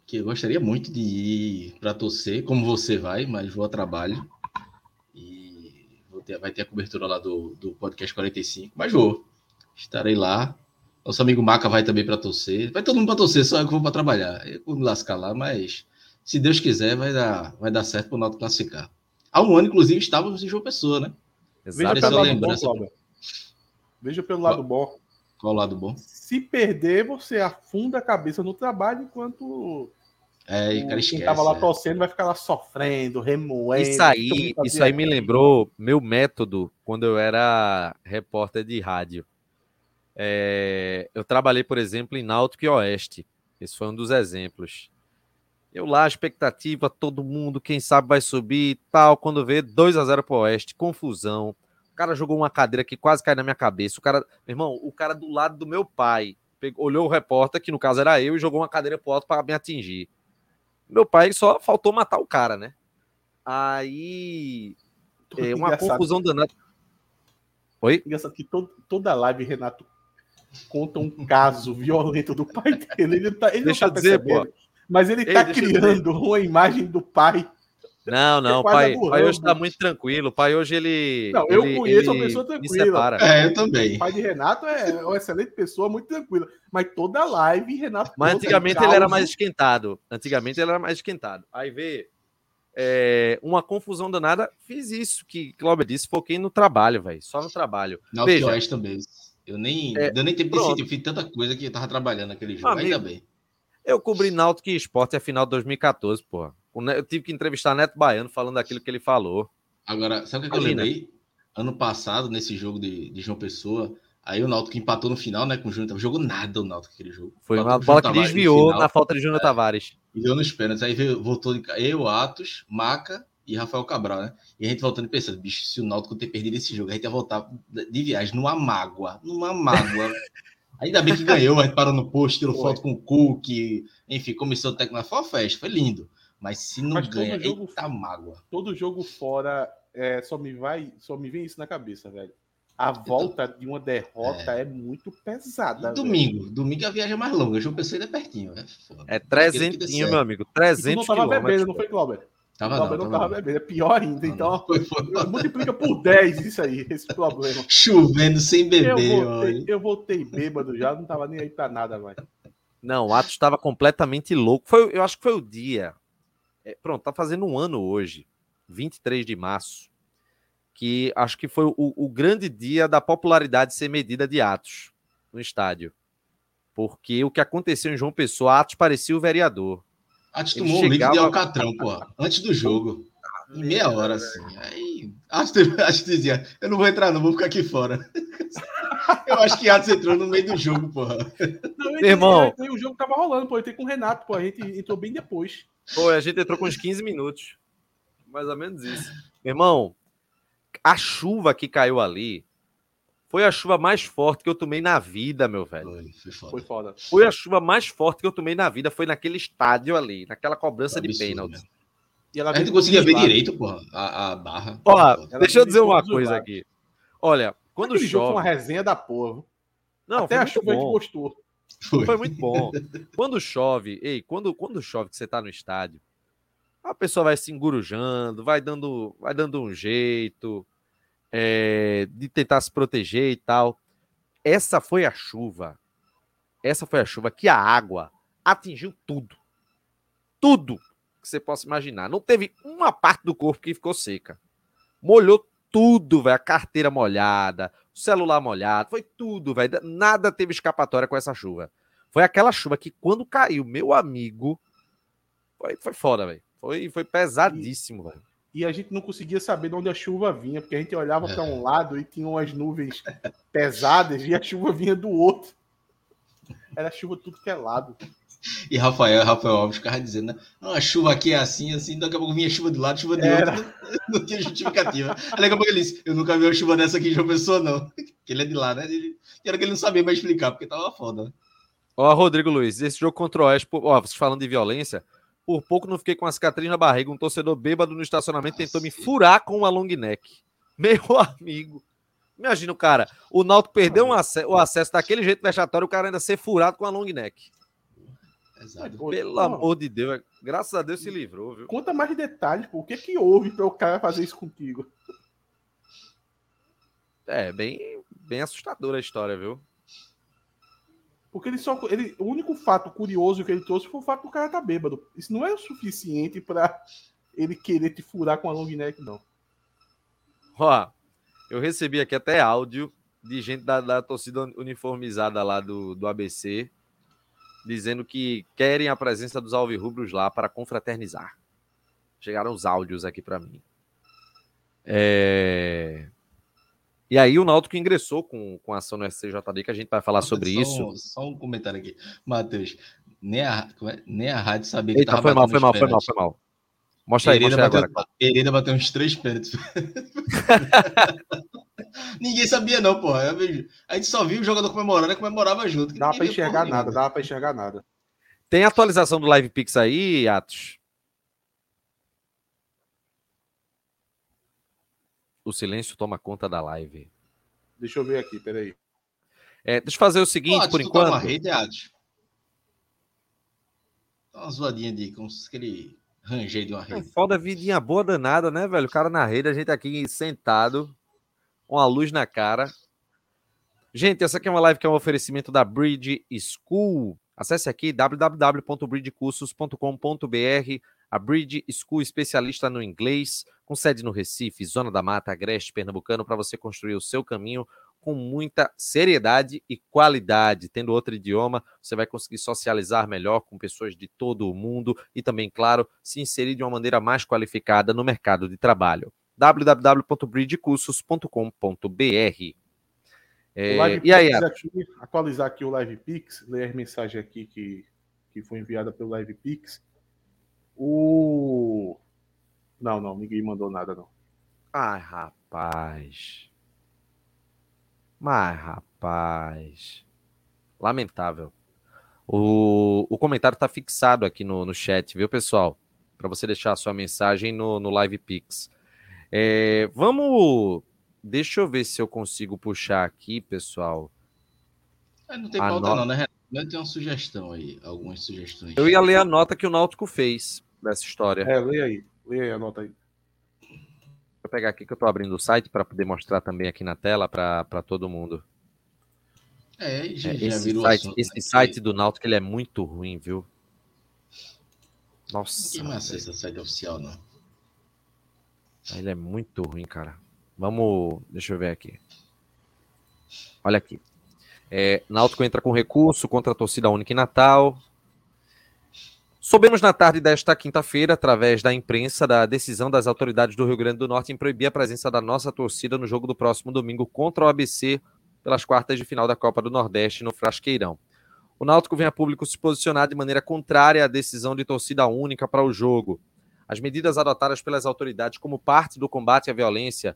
Que eu gostaria muito de ir para torcer, como você vai, mas vou a trabalho. E ter, vai ter a cobertura lá do, do podcast 45. Mas vou. Estarei lá. Nosso amigo Maca vai também para torcer. Vai todo mundo para torcer, só eu que vou para trabalhar. Eu vou me lascar lá, mas se Deus quiser, vai dar, vai dar certo para o Náutico classificar. Há um ano, inclusive, estávamos em João Pessoa, né? Veja pelo, lado bom, Veja pelo lado bom. Qual o lado bom? Se perder, você afunda a cabeça no trabalho enquanto. É, e cara esquece, quem tava lá é. torcendo vai ficar lá sofrendo, remoendo. Isso aí, isso aí me lembrou meu método quando eu era repórter de rádio. É, eu trabalhei, por exemplo, em Náutico e Oeste. Esse foi um dos exemplos. Eu lá, expectativa, todo mundo, quem sabe vai subir e tal. Quando vê 2 a 0 para o Oeste, confusão. O cara jogou uma cadeira que quase cai na minha cabeça. O cara, meu irmão, o cara do lado do meu pai pegou, olhou o repórter, que no caso era eu, e jogou uma cadeira pro alto para me atingir. Meu pai só faltou matar o cara, né? Aí. É uma engraçado. confusão danada. Oi? Engraçado que todo, toda live, Renato, conta um caso violento do pai dele. Ele, tá, ele Deixa não tá dizer, pô. Mas ele tá criando uma imagem do pai. Não, não, o pai, pai hoje tá muito tranquilo. O pai hoje ele. Não, eu ele, conheço ele uma pessoa tranquila. É, eu também. O pai de Renato é uma excelente pessoa, muito tranquila. Mas toda live, Renato. Mas antigamente ele era mais esquentado. Antigamente ele era mais esquentado. Aí vê. É, uma confusão danada, fiz isso que Cláudio disse, foquei no trabalho, velho, só no trabalho. Na Veja, também. Eu nem, é, eu nem tempo de eu fiz tanta coisa que eu tava trabalhando naquele jogo, Amigo, ainda bem. Eu cobri Náutico e Esporte a final de 2014, porra. Eu tive que entrevistar Neto Baiano falando daquilo que ele falou. Agora, sabe o que, que eu lembrei? Ano passado, nesse jogo de, de João Pessoa, aí o Náutico empatou no final, né, com o Júnior Jogou nada o Náutico aquele jogo. Foi uma bola que desviou na falta de Júnior é, Tavares. E deu nos pênaltis. Aí veio, voltou de, eu, Atos, Maca e Rafael Cabral, né? E a gente voltando pensando, bicho, se o Náutico ter perdido esse jogo, a gente ia voltar de viagem numa mágoa, numa mágoa. *laughs* Ainda bem que ganhou, a gente parou no posto, tirou Foi. foto com o Cook, enfim, comissão técnica, foi uma festa, foi lindo. Mas se não Mas ganha, jogo, eita mágoa. Todo jogo fora, é, só me vai, só me vem isso na cabeça, velho. A volta de uma derrota é, é muito pesada. domingo, velho. domingo é a viagem é mais longa. Eu pensei é pertinho, né? É trezentinho, meu amigo. 300 não tava bebendo, não foi, Cláudio? Tava não, não, tava, bebendo, é pior ainda. então, foi, foi. *laughs* multiplica por 10 isso aí, esse problema. Chovendo sem beber. Eu voltei, eu voltei bêbado já, não tava nem aí pra nada mais. Não, o Atos estava completamente louco. Foi, eu acho que foi o dia. É, pronto, tá fazendo um ano hoje, 23 de março, que acho que foi o, o grande dia da popularidade ser medida de Atos no estádio. Porque o que aconteceu em João Pessoa, Atos parecia o vereador. Antes tomou chegava... o líquido de Alcatrão, pô. Antes do jogo. Em meia hora, assim. Aí. Acho que dizia, eu não vou entrar, não, vou ficar aqui fora. *laughs* Eu acho que Atos entrou no meio do jogo, porra. Não, irmão. o jogo tava rolando, pô. Eu entrei com o Renato, pô. A gente entrou bem depois. Pô, a gente entrou com uns 15 minutos. Mais ou menos isso. Meu irmão, a chuva que caiu ali foi a chuva mais forte que eu tomei na vida, meu velho. Foi, foi, foda. foi foda. Foi a chuva mais forte que eu tomei na vida. Foi naquele estádio ali, naquela cobrança de pênalti. E ela a gente conseguia ver direito, porra, a, a barra. Ó, deixa eu dizer uma coisa aqui. Olha, quando Aquele chove. Foi uma resenha da porra. Não, Até a chuva bom. a gente gostou. Foi. foi muito bom. *laughs* quando chove, ei, quando, quando chove que você tá no estádio, a pessoa vai se engurujando, vai dando, vai dando um jeito é, de tentar se proteger e tal. Essa foi a chuva. Essa foi a chuva que a água atingiu tudo. Tudo que você possa imaginar. Não teve uma parte do corpo que ficou seca. Molhou tudo, velho. A carteira molhada, celular molhado, foi tudo, velho. Nada teve escapatória com essa chuva. Foi aquela chuva que quando caiu, meu amigo, foi, foi foda, velho. Foi, foi pesadíssimo, velho e a gente não conseguia saber de onde a chuva vinha, porque a gente olhava para um lado e tinha umas nuvens pesadas e a chuva vinha do outro. Era chuva tudo que é lado. E Rafael, Rafael Alves ficava dizendo, não, a chuva aqui é assim, assim, daqui a pouco vinha chuva de lado, chuva de Era. outro, *laughs* não, não tinha justificativa. Aí daqui a pouco ele disse, eu nunca vi uma chuva dessa aqui em João Pessoa, não. *laughs* Que ele é de lá, né? Ele, era que ele não sabia mais explicar, porque tava foda. Ó, Rodrigo Luiz, esse jogo contra o Oeste, ó, vocês falando de violência, por pouco não fiquei com a cicatriz na barriga. Um torcedor bêbado no estacionamento tentou me furar com uma long neck. *laughs* Meu amigo. Imagina o cara. O Náutico perdeu um acesso, o acesso daquele jeito vexatório, o cara ainda ser furado com a long neck. Exato. Pelo amor de Deus, graças a Deus se livrou, viu? Conta mais detalhes, pô. O que que houve para o cara fazer isso contigo? É, bem, bem assustadora a história, viu? Porque ele só. Ele, o único fato curioso que ele trouxe foi o fato do cara estar tá bêbado. Isso não é o suficiente para ele querer te furar com a long neck, não. Ó, eu recebi aqui até áudio de gente da, da torcida uniformizada lá do, do ABC dizendo que querem a presença dos alvirrubros lá para confraternizar. Chegaram os áudios aqui para mim. É... E aí o Náutico ingressou com, com a ação no SCJD, que a gente vai falar sobre só isso. Só um comentário aqui. Matheus, nem a, é? nem a rádio sabia que Eita, foi mal, foi mal, foi mal, foi mal. Mostra aí, mostra aí agora. Pereira bateu uns três pênaltis. *laughs* Ninguém sabia não, porra. A gente só viu o jogador comemorando e comemorava junto. Dá pra enxergar nada, dá pra enxergar nada. Tem atualização do Live Pix aí, Atos? O silêncio toma conta da live. Deixa eu ver aqui, peraí. É, deixa eu fazer o seguinte, Pô, por enquanto. Tá uma rede, Atos. Dá uma zoadinha de com aquele ranger de uma rede. É foda, vidinha boa danada, né, velho? O cara na rede, a gente aqui sentado, com a luz na cara. Gente, essa aqui é uma live que é um oferecimento da Bridge School. Acesse aqui www.bridgecursos.com.br. A Bridge School especialista no inglês, com sede no Recife, Zona da Mata, Agreste, Pernambucano, para você construir o seu caminho com muita seriedade e qualidade. Tendo outro idioma, você vai conseguir socializar melhor com pessoas de todo o mundo e também, claro, se inserir de uma maneira mais qualificada no mercado de trabalho. www.bridgecursos.com.br é, e aí, aqui, atualizar aqui o Live Pix, ler a mensagem aqui que, que foi enviada pelo Live Pix. O. Não, não, ninguém mandou nada, não. Ai, rapaz. Mas, rapaz. Lamentável. O, o comentário está fixado aqui no, no chat, viu, pessoal? Para você deixar a sua mensagem no, no Live Pix. É, vamos. Deixa eu ver se eu consigo puxar aqui, pessoal. É, não tem pauta, não, né? Eu tenho uma sugestão aí, algumas sugestões. Eu ia ler a nota que o Náutico fez dessa história. É, leia aí. Leia aí a nota aí. Vou pegar aqui que eu estou abrindo o site para poder mostrar também aqui na tela para todo mundo. É, já, é, já esse site, assunto, esse né? site do Náutico ele é muito ruim, viu? Nossa. Ninguém não acessa o site oficial, não. Ele é muito ruim, cara. Vamos. Deixa eu ver aqui. Olha aqui. É, Náutico entra com recurso contra a torcida única em Natal. Soubemos na tarde desta quinta-feira, através da imprensa, da decisão das autoridades do Rio Grande do Norte em proibir a presença da nossa torcida no jogo do próximo domingo contra o ABC pelas quartas de final da Copa do Nordeste no Frasqueirão. O Náutico vem a público se posicionar de maneira contrária à decisão de torcida única para o jogo. As medidas adotadas pelas autoridades como parte do combate à violência,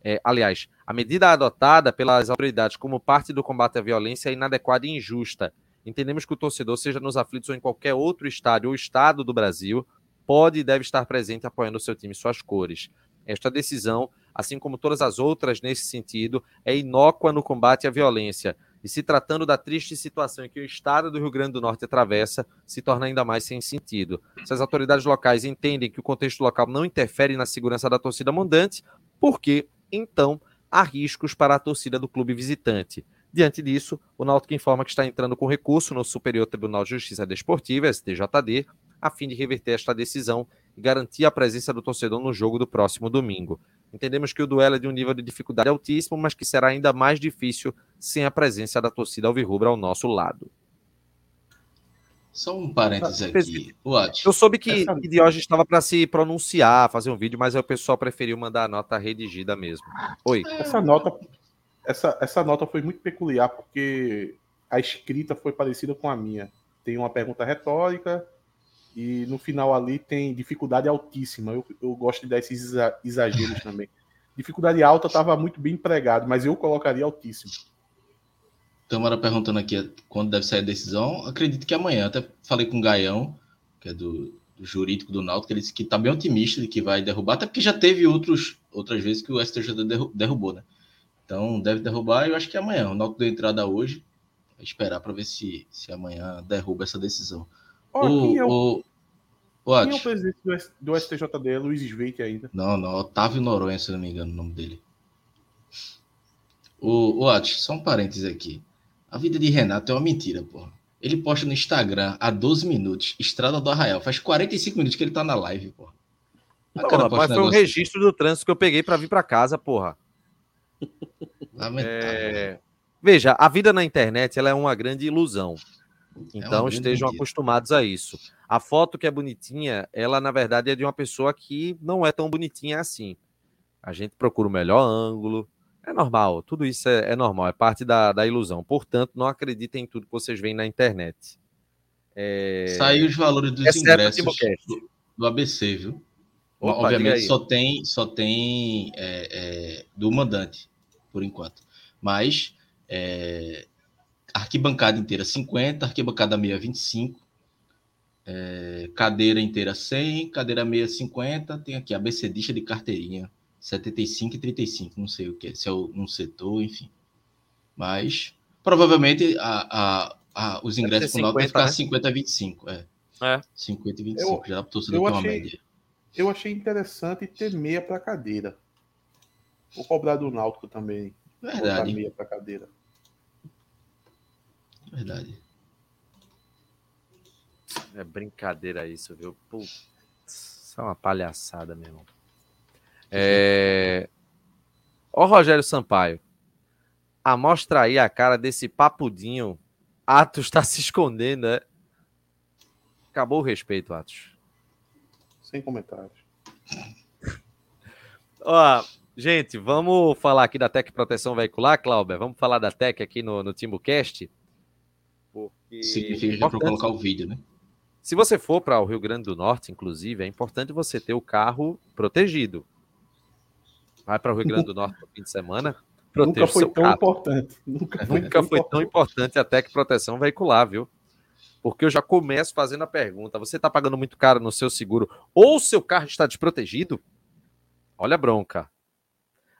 é, aliás, a medida adotada pelas autoridades como parte do combate à violência é inadequada e injusta Entendemos que o torcedor, seja nos aflitos ou em qualquer outro estádio ou estado do Brasil, pode e deve estar presente apoiando o seu time e suas cores. Esta decisão, assim como todas as outras nesse sentido, é inócua no combate à violência. E se tratando da triste situação em que o estado do Rio Grande do Norte atravessa, se torna ainda mais sem sentido. Se as autoridades locais entendem que o contexto local não interfere na segurança da torcida mandante, por que, então, há riscos para a torcida do clube visitante? Diante disso, o Náutico informa que está entrando com recurso no Superior Tribunal de Justiça Desportiva, STJD, a fim de reverter esta decisão e garantir a presença do torcedor no jogo do próximo domingo. Entendemos que o duelo é de um nível de dificuldade altíssimo, mas que será ainda mais difícil sem a presença da torcida alvirrubra ao nosso lado. Só um parênteses aqui. Eu soube que. Diógenes estava para se pronunciar, fazer um vídeo, mas o pessoal preferiu mandar a nota redigida mesmo. Oi. Essa nota essa, essa nota foi muito peculiar, porque a escrita foi parecida com a minha. Tem uma pergunta retórica e no final ali tem dificuldade altíssima. Eu, eu gosto de dar esses exageros *laughs* também. Dificuldade alta estava muito bem empregado, mas eu colocaria altíssimo. Câmara perguntando aqui quando deve sair a decisão. Acredito que amanhã. Até falei com o Gaião, que é do, do jurídico do Náutico, que ele disse que está bem otimista de que vai derrubar, até porque já teve outros, outras vezes que o STJ derrubou, né? Então deve derrubar, eu acho que é amanhã. O Náutico deu entrada hoje. Vou esperar para ver se, se amanhã derruba essa decisão. Oh, o, quem, é o, o, quem é o presidente do, STJD? É Luiz Sveite ainda? Não, não. Otávio Noronha, se não me engano, o nome dele. O, o At, só um parênteses aqui. A vida de Renato é uma mentira, porra. Ele posta no Instagram há 12 minutos, Estrada do Arraial. Faz 45 minutos que ele tá na live, porra. Não, rapaz, foi um registro do trânsito que eu peguei para vir para casa, porra. É... Veja, a vida na internet ela é uma grande ilusão. É então é estejam acostumados a isso. A foto que é bonitinha, ela na verdade é de uma pessoa que não é tão bonitinha assim. A gente procura o melhor ângulo. É normal, tudo isso é, é normal, é parte da, da ilusão. Portanto, não acreditem em tudo que vocês veem na internet. É... Saiu os valores dos Exceto ingressos do, do, ABC, viu? Opa, Obviamente só tem, só tem é, é, do mandante, por enquanto. Mas é, arquibancada inteira 50, arquibancada meia 25, é, cadeira inteira 100, cadeira meia 50, tem aqui a BCDista de carteirinha 75 e 35, não sei o que, se é um setor, enfim. Mas provavelmente a, a, a os ingressos com nota vai ficar né? 50 a 25, é. É. 50 e 25, eu, já dá para uma média. Eu achei interessante ter meia para cadeira. Vou cobrar do Náutico também. Verdade. meia para cadeira. Verdade. É brincadeira isso, viu? Putz, isso é uma palhaçada, meu irmão. É... Ó, Rogério Sampaio. Amostra aí a cara desse papudinho. Atos está se escondendo, né? Acabou o respeito, Atos. Sem comentários. Ó, gente, vamos falar aqui da Tec Proteção Veicular, Cláudia. Vamos falar da Tec aqui no, no TimbuCast. Porque Significa já para colocar o vídeo, né? Se você for para o Rio Grande do Norte, inclusive, é importante você ter o carro protegido. Vai para o Rio Grande do Norte no fim de semana. Nunca foi tão carro. importante. Nunca foi, Nunca tão, foi importante. tão importante até que proteção veicular, viu? Porque eu já começo fazendo a pergunta: você está pagando muito caro no seu seguro ou seu carro está desprotegido? Olha a bronca.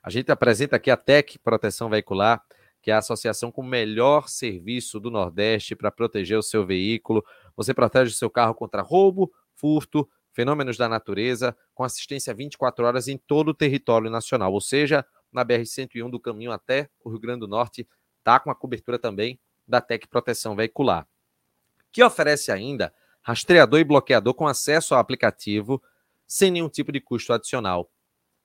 A gente apresenta aqui a Tec Proteção Veicular que é a associação com o melhor serviço do Nordeste para proteger o seu veículo. Você protege o seu carro contra roubo, furto, fenômenos da natureza, com assistência 24 horas em todo o território nacional, ou seja, na BR-101 do caminho até o Rio Grande do Norte, está com a cobertura também da Tec Proteção Veicular, que oferece ainda rastreador e bloqueador com acesso ao aplicativo sem nenhum tipo de custo adicional.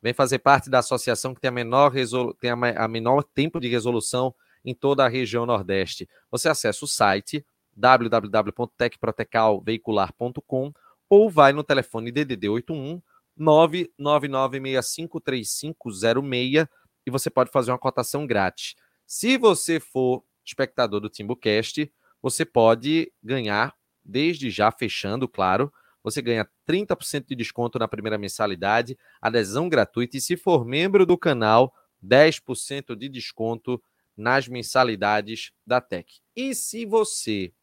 Vem fazer parte da associação que tem a menor, tem a, a menor tempo de resolução em toda a região Nordeste. Você acessa o site www.tecprotecalveicular.com ou vai no telefone DDD 81 999653506 e você pode fazer uma cotação grátis. Se você for espectador do Timbucast, você pode ganhar, desde já fechando, claro, você ganha 30% de desconto na primeira mensalidade, adesão gratuita e se for membro do canal, 10% de desconto nas mensalidades da Tech. E se você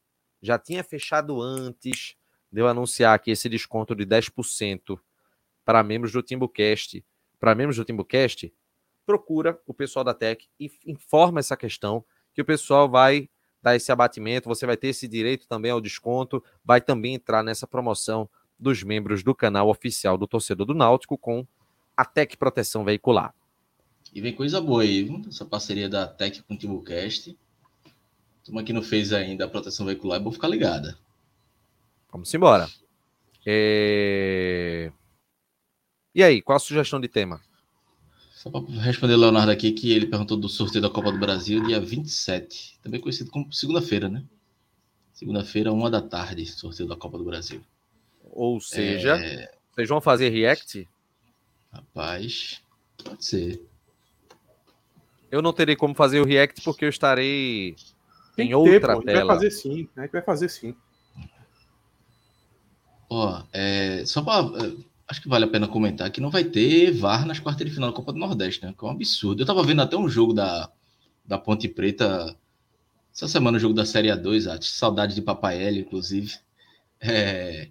já tinha fechado antes de eu anunciar aqui esse desconto de 10% para membros do Timbucast, para membros do Timbucast, procura o pessoal da Tech e informa essa questão que o pessoal vai dar esse abatimento, você vai ter esse direito também ao desconto, vai também entrar nessa promoção dos membros do canal oficial do torcedor do Náutico com a Tec Proteção Veicular. E vem coisa boa aí, viu? essa parceria da Tec com o Timbucast. Turma que não fez ainda a proteção veicular, é bom ficar ligada. Vamos embora. É... E aí, qual a sugestão de tema? Só para responder o Leonardo aqui, que ele perguntou do sorteio da Copa do Brasil, dia 27. Também conhecido como segunda-feira, né? Segunda-feira, uma da tarde, sorteio da Copa do Brasil. Ou seja, é... vocês vão fazer react? Rapaz, pode ser. Eu não terei como fazer o react porque eu estarei Tem em outra ter, tela. vai fazer sim, né? vai fazer sim. Ó, é, só para acho que vale a pena comentar que não vai ter VAR nas quartas de final da Copa do Nordeste, né? Que é um absurdo. Eu tava vendo até um jogo da, da Ponte Preta essa semana, o jogo da Série A2, Ati. Saudade de Papai L, inclusive. É...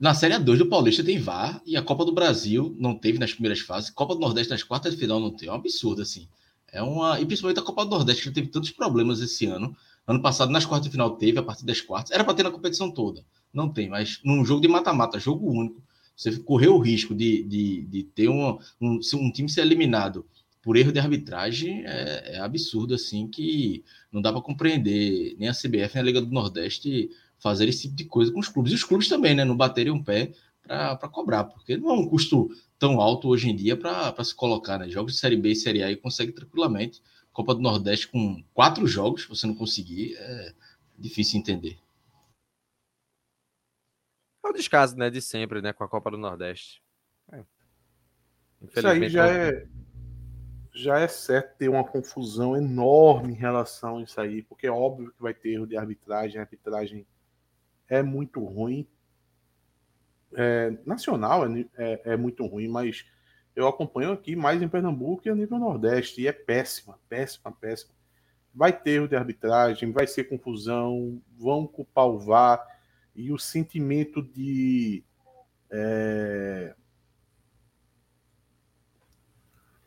Na Série A2 do Paulista tem VAR e a Copa do Brasil não teve nas primeiras fases. Copa do Nordeste nas quartas de final não tem. É um absurdo, assim. É uma... E principalmente a Copa do Nordeste, que teve tantos problemas esse ano. Ano passado, nas quartas de final, teve, a partir das quartas. Era para ter na competição toda. Não tem, mas num jogo de mata-mata, jogo único, você correu o risco de, de, de ter um, um, um time ser eliminado por erro de arbitragem é, é absurdo, assim, que não dá para compreender nem a CBF nem a Liga do Nordeste fazer esse tipo de coisa com os clubes. E os clubes também, né? Não baterem um pé para cobrar, porque não é um custo tão alto hoje em dia para se colocar, né? Jogos de Série B e Série A e consegue tranquilamente. Copa do Nordeste com quatro jogos, você não conseguir, é difícil entender. É o descaso, né, de sempre, né, com a Copa do Nordeste. É. Isso aí já é já é certo ter uma confusão enorme em relação a isso aí, porque é óbvio que vai ter erro de arbitragem, a arbitragem é muito ruim. É, nacional é, é, é, muito ruim, mas eu acompanho aqui mais em Pernambuco e a nível Nordeste, e é péssima, péssima, péssima. Vai ter erro de arbitragem, vai ser confusão, vão culpar o VAR, e o sentimento de. É,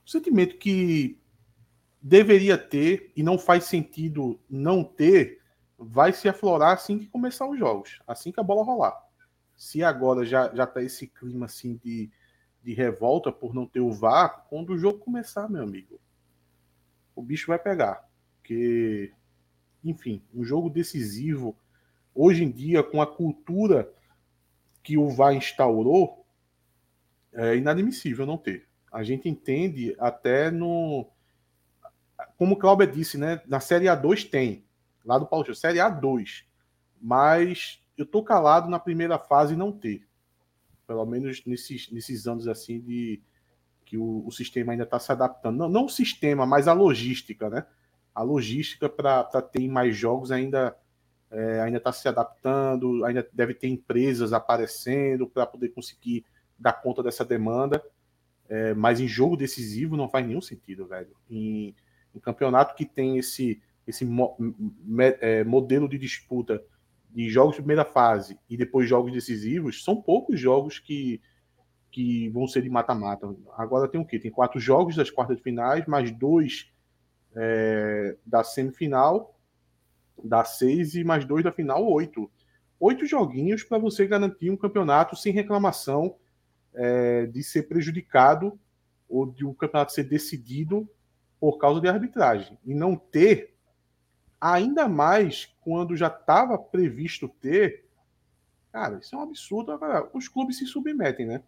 o sentimento que deveria ter e não faz sentido não ter, vai se aflorar assim que começar os jogos, assim que a bola rolar. Se agora já, já tá esse clima assim de, de revolta por não ter o VAR, quando o jogo começar, meu amigo, o bicho vai pegar. Porque, enfim, um jogo decisivo, hoje em dia, com a cultura que o VAR instaurou, é inadmissível não ter a gente entende até no. Como o Cláudio disse, né? Na Série A2 tem. Lá do Paulo Série A2. Mas eu tô calado na primeira fase não ter. Pelo menos nesses, nesses anos assim de que o, o sistema ainda está se adaptando. Não, não o sistema, mas a logística, né? A logística para ter mais jogos ainda é, ainda está se adaptando, ainda deve ter empresas aparecendo para poder conseguir dar conta dessa demanda. É, mas em jogo decisivo não faz nenhum sentido, velho. Em, em campeonato que tem esse, esse mo, me, é, modelo de disputa de jogos de primeira fase e depois jogos decisivos, são poucos jogos que, que vão ser de mata-mata. Agora tem o quê? Tem quatro jogos das quartas de finais, mais dois é, da semifinal, da seis e mais dois da final, oito. Oito joguinhos para você garantir um campeonato sem reclamação é, de ser prejudicado ou de um campeonato ser decidido por causa de arbitragem. E não ter, ainda mais quando já estava previsto ter, cara, isso é um absurdo. Agora, os clubes se submetem, né?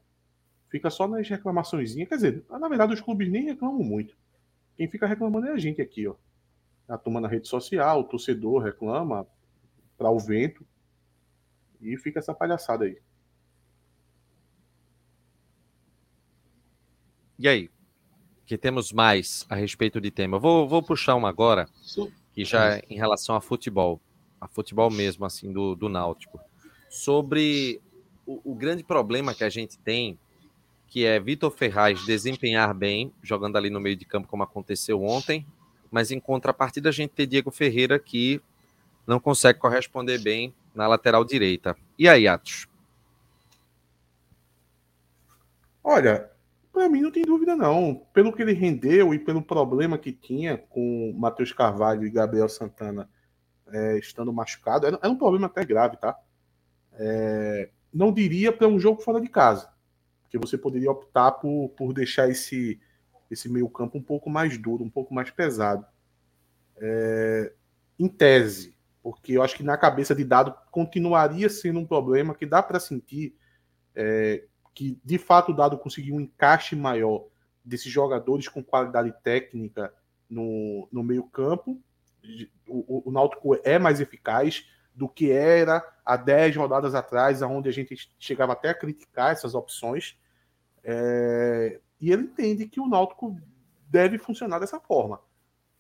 Fica só nas reclamações. Quer dizer, na verdade, os clubes nem reclamam muito. Quem fica reclamando é a gente aqui, ó. A turma na rede social, o torcedor reclama para o vento. E fica essa palhaçada aí. E aí? Que temos mais a respeito de tema? Vou, vou puxar uma agora, que já é em relação a futebol, a futebol mesmo, assim, do, do Náutico. Sobre o, o grande problema que a gente tem, que é Vitor Ferraz desempenhar bem, jogando ali no meio de campo, como aconteceu ontem, mas em contrapartida a gente tem Diego Ferreira que não consegue corresponder bem na lateral direita. E aí, Atos? Olha, para mim não tem dúvida não. Pelo que ele rendeu e pelo problema que tinha com Matheus Carvalho e Gabriel Santana é, estando machucado, era, era, um problema até grave, tá? É, não diria para um jogo fora de casa, porque você poderia optar por, por deixar esse, esse meio campo um pouco mais duro, um pouco mais pesado. É, em tese, porque eu acho que na cabeça de dado continuaria sendo um problema que dá para sentir é, que de fato o Dado conseguiu um encaixe maior desses jogadores com qualidade técnica no, no meio campo. O, o, Náutico é mais eficaz do que era há 10 rodadas atrás, onde a gente chegava até a criticar essas opções. É, e ele entende que o Náutico deve funcionar dessa forma,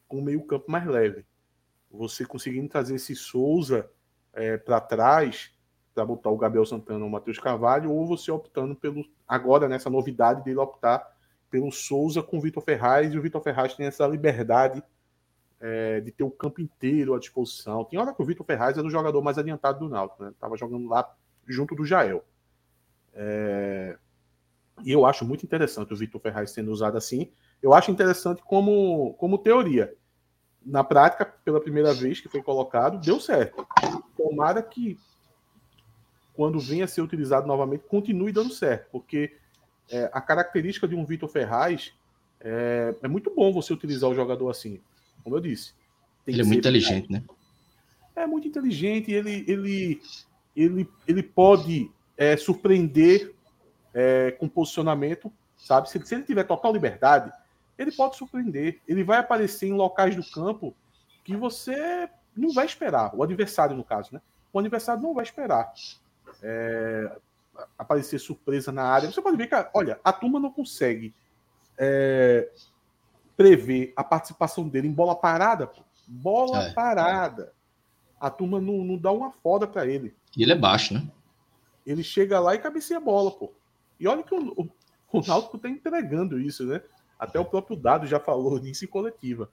com o meio campo mais leve. Você conseguindo trazer esse Souza é, para trás, para botar o Gabriel Santana ou o Matheus Carvalho, ou você optando pelo, agora nessa novidade dele optar pelo Souza com o Vitor Ferraz, e o Vitor Ferraz tem essa liberdade é, de ter o campo inteiro à disposição. Tem hora que o Vitor Ferraz é o jogador mais adiantado do Náutico, né? Tava jogando lá junto do Jael. É... E eu acho muito interessante o Vitor Ferraz sendo usado assim. Eu acho interessante como, como teoria. Na prática, pela primeira vez que foi colocado, deu certo. Tomara que quando venha a ser utilizado novamente, continue dando certo, porque é, a característica de um Vitor Ferraz é, é, muito bom você utilizar o jogador assim, como eu disse. ele é muito inteligente, né? É muito inteligente, ele, ele, ele, ele pode é, surpreender é, com posicionamento, sabe? Se, se ele tiver total liberdade, ele pode surpreender. Ele vai aparecer em locais do campo que você não vai esperar. O adversário, no caso, né? O adversário não vai esperar. é, aparecer surpresa na área. Você pode ver que, olha, a turma não consegue é, prever a participação dele em bola parada. Pô. Bola é. parada. A turma não, não dá uma foda para ele. E ele é baixo, né? Ele chega lá e cabeceia a bola, pô. E olha que o, o, o Náutico tá entregando isso, né? Até o próprio Dado já falou *laughs* nisso em coletiva.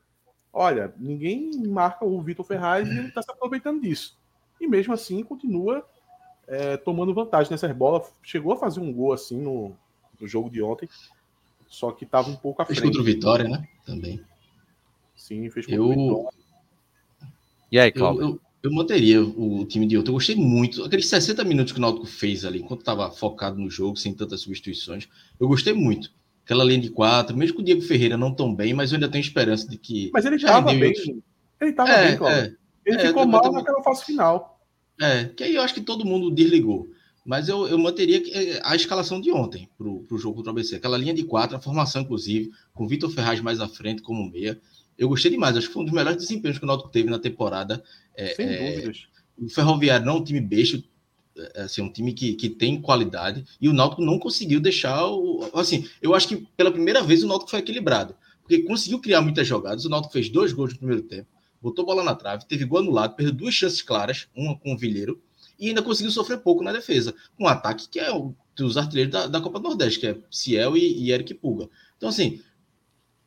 Olha, ninguém marca o Vitor Ferraz e ele está se aproveitando disso. E mesmo assim continua é, tomando vantagem nessas bolas. Chegou a fazer um gol assim no, no jogo de ontem, só que estava um pouco à fez frente. Fez contra o Vitória, né? Também. Sim, fez contra eu... o Vitória. E aí, Cláudio? Eu, eu, eu, manteria o time de ontem. Eu gostei muito. Aqueles 60 minutos que o Náutico fez ali, enquanto estava focado no jogo, sem tantas substituições, eu gostei muito aquela linha de quatro, mesmo com o Diego Ferreira não tão bem, mas eu ainda tenho esperança de que. Mas ele estava bem. Outros... Ele estava é, bem, Cláudio. É, ele é, ficou mal naquela fase final. É, que aí eu acho que todo mundo desligou. Mas eu, eu manteria é, a escalação de ontem para o jogo contra o ABC. Aquela linha de quatro, a formação, inclusive, com o Vitor Ferraz mais à frente como meia. Eu gostei demais. Acho que foi um dos melhores desempenhos que o Náutico teve na temporada. É, Sem é, dúvidas. O Ferroviário não é um time besta, é, assim, um time que, que tem qualidade, e o Náutico não conseguiu deixar o. Assim, eu acho que pela primeira vez o Náutico foi equilibrado, porque conseguiu criar muitas jogadas. O Náutico fez dois gols no primeiro tempo, botou bola na trave, teve gol anulado, perdeu duas chances claras, uma com o Vilheiro, e ainda conseguiu sofrer pouco na defesa, um ataque que é o dos artilheiros da, da Copa do Nordeste, que é Ciel e, e Eric Puga. Então, assim,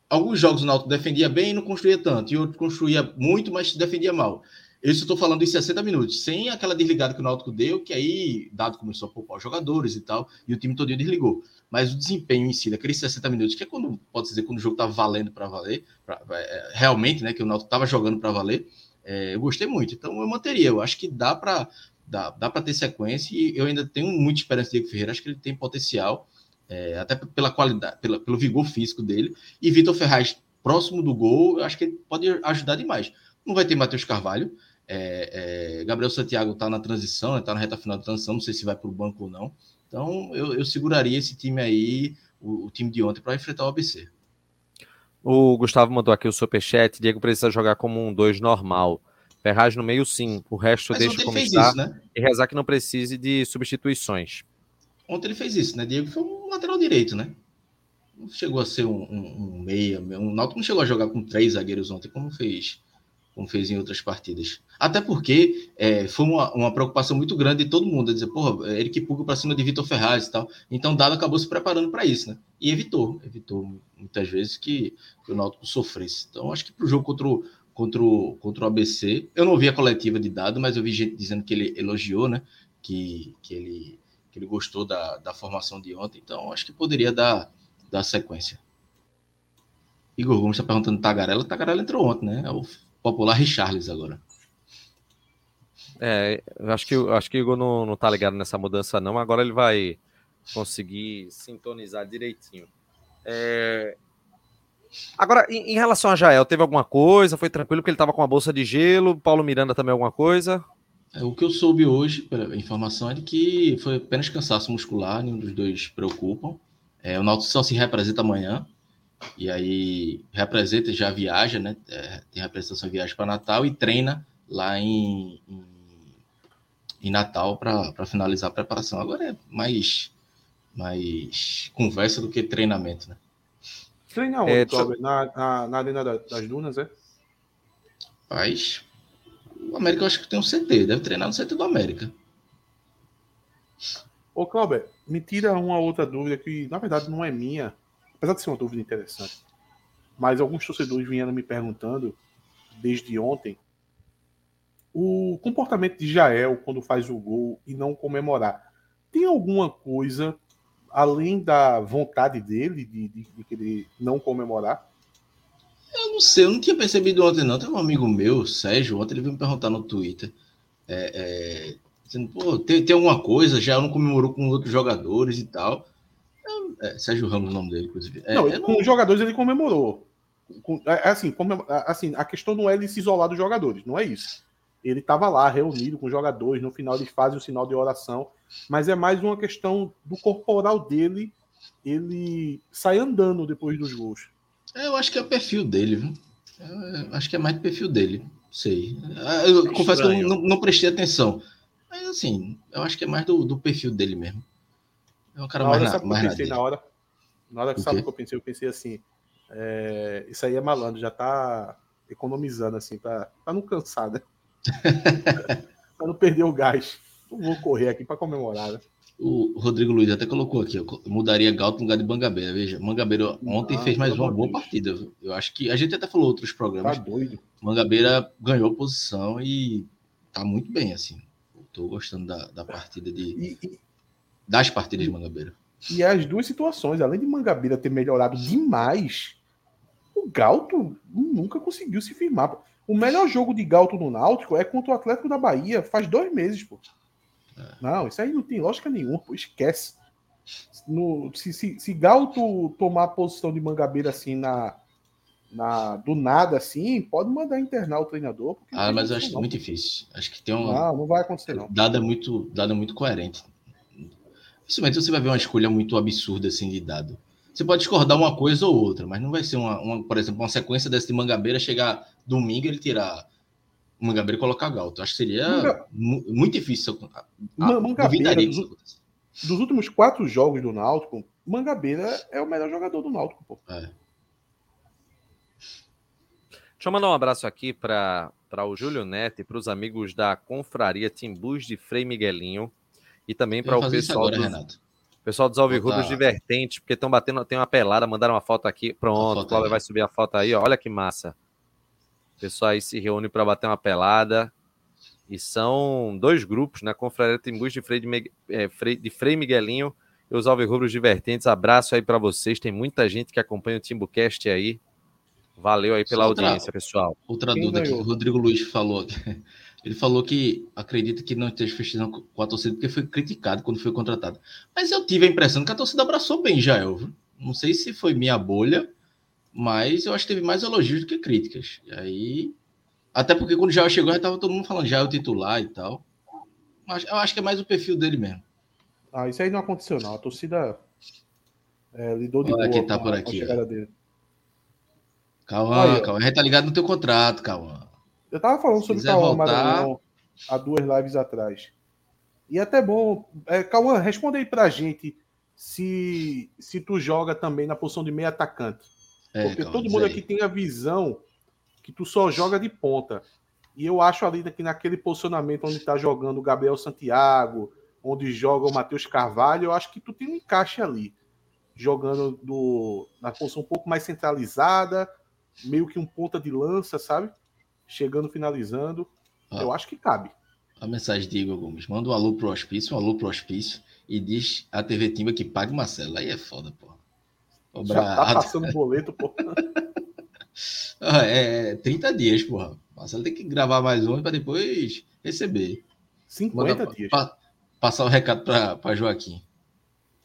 alguns jogos o Náutico defendia bem e não construía tanto, e outros construía muito, mas defendia mal. Isso eu estou falando em 60 minutos, sem aquela desligada que o Náutico deu, que aí Dado começou a poupar os jogadores e tal, e o time todo desligou. Mas o desempenho em si, daqueles 60 minutos, que é quando, pode dizer, quando o jogo estava valendo para valer, pra, é, realmente, né, que o Náutico estava jogando para valer, é, eu gostei muito. Então eu manteria, eu acho que dá para dá, dá ter sequência e eu ainda tenho muita esperança de Diego Ferreira, acho que ele tem potencial, é, até pela qualidade, pela, pelo vigor físico dele, e Vitor Ferraz próximo do gol, eu acho que ele pode ajudar demais. Não vai ter Matheus Carvalho, é, é, Gabriel Santiago está na transição, está né, na reta final da transição, não sei se vai para o banco ou não. Então, eu, eu, seguraria esse time aí, o, o time de ontem, para enfrentar o ABC. O Gustavo mandou aqui o superchat. Diego precisa jogar como um 2 normal. Ferraz no meio, sim. O resto Mas deixa como está. Isso, né? E rezar que não precise de substituições. Ontem ele fez isso, né? Diego foi um lateral direito, né? Não chegou a ser um, um, um meia. Um Náutico não chegou a jogar com três zagueiros ontem, como fez como fez em outras partidas. Até porque é, foi uma, uma, preocupação muito grande de todo mundo, dizer, porra, Eric Puga para cima de Vitor Ferraz e tal. Então, Dado acabou se preparando para isso, né? E evitou, evitou muitas vezes que, que o Náutico sofresse. Então, acho que para o jogo contra o, contra, o, contra o ABC, eu não vi a coletiva de Dado, mas eu vi gente dizendo que ele elogiou, né? Que, que, ele, que ele gostou da, da formação de ontem. Então, acho que poderia dar, dar sequência. Igor Gomes está perguntando Tagarela. Tagarela entrou ontem, né? É o popular Richarles agora. É, acho que, acho que o Igor não, não tá ligado nessa mudança, não. Agora ele vai conseguir sintonizar direitinho. É... Agora, em, em, relação a Jael, teve alguma coisa? Foi tranquilo que ele estava com a bolsa de gelo? Paulo Miranda também alguma coisa? É, o que eu soube hoje, a informação é de que foi apenas cansaço muscular, nenhum dos dois preocupam. É, o Náutico só se representa amanhã, e aí representa, já viaja, né? É, tem representação viagem para Natal e treina lá em, em, em Natal para finalizar a preparação. Agora é mais, mais conversa do que treinamento, né? Treina onde, é, na, na, na Arena das Dunas, é? Mas o América eu acho que tem um CT, deve treinar no CT do América. Ô, Cláudio, me tira uma outra dúvida que, na verdade, não é minha, apesar de ser uma dúvida interessante, mas alguns torcedores vieram me perguntando desde ontem o comportamento de Jael quando faz o gol e não comemorar. Tem alguma coisa além da vontade dele de, de, de querer não comemorar? Eu não sei, eu não tinha percebido ontem, não. Tem um amigo meu, Sérgio, ontem ele veio me perguntar no Twitter. É, é, dizendo, pô, tem, tem alguma coisa, já não comemorou com outros jogadores e tal. É, Sérgio Ramos, o nome dele, inclusive. É, não, com os jogadores ele comemorou. Com, é, é assim, comemor, assim, a questão não é ele se isolar dos jogadores, não é isso. Ele estava lá, reunido com os jogadores, no final eles fazem o sinal de oração, mas é mais uma questão do corporal dele, ele sai andando depois dos gols. É, eu acho que é o perfil dele, viu? Eu acho que é mais do perfil dele, sei. Eu, confesso que eu não, não prestei atenção Mas assim, eu acho que é mais do, do perfil dele mesmo. É um cara na mais, hora, na, mais pensei na hora. Na hora que sabe o que eu pensei, eu pensei assim, é, isso aí é malandro, já tá economizando assim, pra, pra não cansar, né? pra não perder o gás. Não vou correr aqui para comemorar, né? O Rodrigo Luiz até colocou aqui, eu mudaria Galto no lugar de Mangabeira. Veja, Mangabeira ontem ah, fez mais uma boa partida. Eu acho que a gente até falou outros programas. Tá doido. Mangabeira ganhou posição e tá muito bem, assim. Estou gostando da, da partida de. E, e, das partidas de Mangabeira. E as duas situações, além de Mangabeira ter melhorado demais, o Galto nunca conseguiu se firmar. O melhor jogo de Galto no Náutico é contra o Atlético da Bahia, faz dois meses, pô. É. Não, isso aí não tem lógica nenhuma, pô, esquece. No, se, se, se Galto tomar a posição de Mangabeira assim na, na, do nada assim, pode mandar internar o treinador. Ah, mas eu acho não. muito difícil. Acho que tem um. Não, não vai acontecer, não. Dada muito, dada muito coerente. Principalmente você vai ver uma escolha muito absurda assim de dado. Você pode discordar uma coisa ou outra, mas não vai ser uma, uma por exemplo, uma sequência dessa de Mangabeira chegar domingo ele tirar Mangabeira e colocar Galto. Acho que seria Manga... muito difícil. A, a, Mangabeira, dos, dos, últimos quatro jogos do Náutico, Mangabeira é o melhor jogador do Náutico. Pô. É. Deixa eu mandar um abraço aqui para o Júlio Neto e para os amigos da Confraria Timbus de Frei Miguelinho e também para o pessoal agora, dos, pessoal dos Alvirrubros tá. Divertentes, porque estão batendo, tem uma pelada, mandaram uma foto aqui. Pronto, o Cláudio vai subir a foto aí, ó, olha que massa. O pessoal aí se reúne para bater uma pelada. E são dois grupos, né? Confraria Timbus de Frei, de, é, Frei, de Frei Miguelinho e os Alvirrubros Divertentes. Abraço aí para vocês. Tem muita gente que acompanha o Timbucast aí. Valeu aí pela outra, audiência, pessoal. Outra Quem dúvida ganhou? que o Rodrigo Luiz falou. Ele falou que acredita que não esteja festejando com a torcida porque foi criticado quando foi contratado. Mas eu tive a impressão que a torcida abraçou bem Jael. Não sei se foi minha bolha, mas eu acho que teve mais elogios do que críticas. E aí. Até porque quando o Jael chegou, já estava todo mundo falando já é o titular e tal. Mas eu acho que é mais o perfil dele mesmo. Ah, isso aí não aconteceu, não. A torcida é, lidou de Olha boa quem tá por aqui, a dele. Calma, calma. A gente tá ligado no teu contrato, calma. Eu tava falando sobre Cauã Maranhão há duas lives atrás. E é até bom. É, Cauã, responde aí pra gente se, se tu joga também na posição de meio atacante. É, Porque todo mundo aqui tem a visão que tu só joga de ponta. E eu acho ali que naquele posicionamento onde tá jogando o Gabriel Santiago, onde joga o Matheus Carvalho, eu acho que tu tem um encaixe ali. Jogando do, na posição um pouco mais centralizada, meio que um ponta de lança, sabe? Chegando, finalizando. Ah, eu acho que cabe. A mensagem de Igor Gomes. Manda um alô pro hospício, um alô pro hospício e diz a TV Timba que pague Marcelo. Aí é foda, pô. Já tá passando boleto, pô. *laughs* ah, é 30 dias, porra. Marcelo tem que gravar mais um para depois receber. 50 Manda, dias. Pa, passar o recado para Joaquim.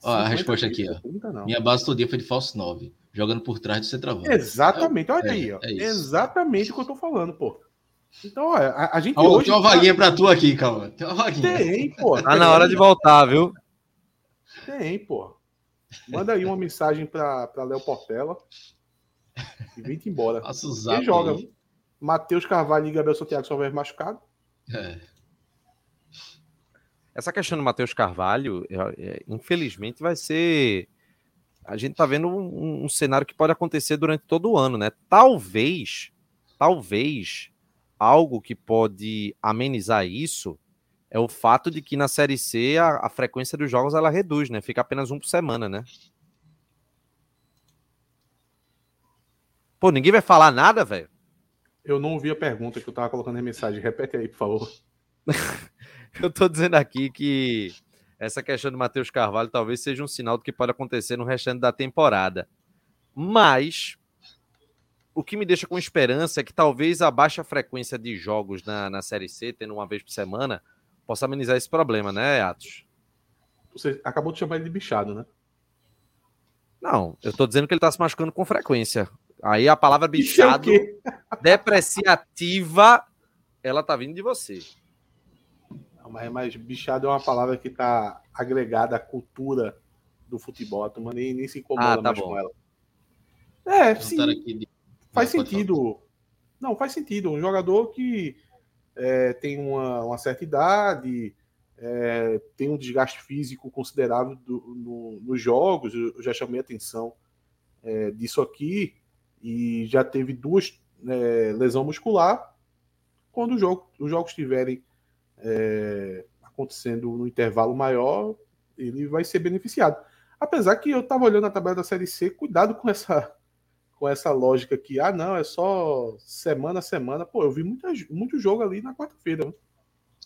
Ó, a resposta dias, aqui, ó. 30, Minha base todo dia foi de falso 9 jogando por trás do centroavante. Exatamente, olha é, aí, ó. É Exatamente o que eu tô falando, pô. Então, a, a gente oh, hoje. Tem uma tá... vaguinha pra tu aqui, calma. Tem uma vaguinha. Tem, pô. Tá na hora de voltar, viu? Tem, pô. Manda aí uma mensagem pra, pra Léo Portela e vem embora. Passa o zap Quem joga? Matheus Carvalho e Gabriel Santiago só vai machucado. É. Essa questão do Matheus Carvalho, é, é, infelizmente, vai ser a gente está vendo um, um, cenário que pode acontecer durante todo o ano, né? Talvez, talvez, algo que pode amenizar isso é o fato de que na Série C a, a frequência dos jogos ela reduz, né? Fica apenas um por semana, né? Pô, ninguém vai falar nada, velho? Eu não ouvi a pergunta que eu tava colocando na mensagem. Repete aí, por favor. *laughs* eu tô dizendo aqui que essa questão do Matheus Carvalho talvez seja um sinal do que pode acontecer no restante da temporada. Mas o que me deixa com esperança é que talvez a baixa frequência de jogos na, na Série C, tendo uma vez por semana, possa amenizar esse problema, né, Atos? Você acabou de chamar ele de bichado, né? Não, eu tô dizendo que ele tá se machucando com frequência. Aí a palavra bichado, *laughs* depreciativa, ela tá vindo de você. Mas, mas bichado é uma palavra que está agregada à cultura do futebol. A turma nem, nem se incomoda ah, tá mais bom. com ela. É, sim. De... Faz sentido. Não, faz sentido. Um jogador que é, tem uma, uma, certa idade, é, tem um desgaste físico considerável do, no, nos jogos. Eu já chamei atenção é, disso aqui e já teve duas é, lesão muscular. Quando jogo, os jogos estiverem é, acontecendo no intervalo maior, ele vai ser beneficiado. Apesar que eu estava olhando a tabela da Série C, cuidado com essa com essa lógica que, ah, não, é só semana a semana. Pô, eu vi muita, muito jogo ali na quarta-feira. Né?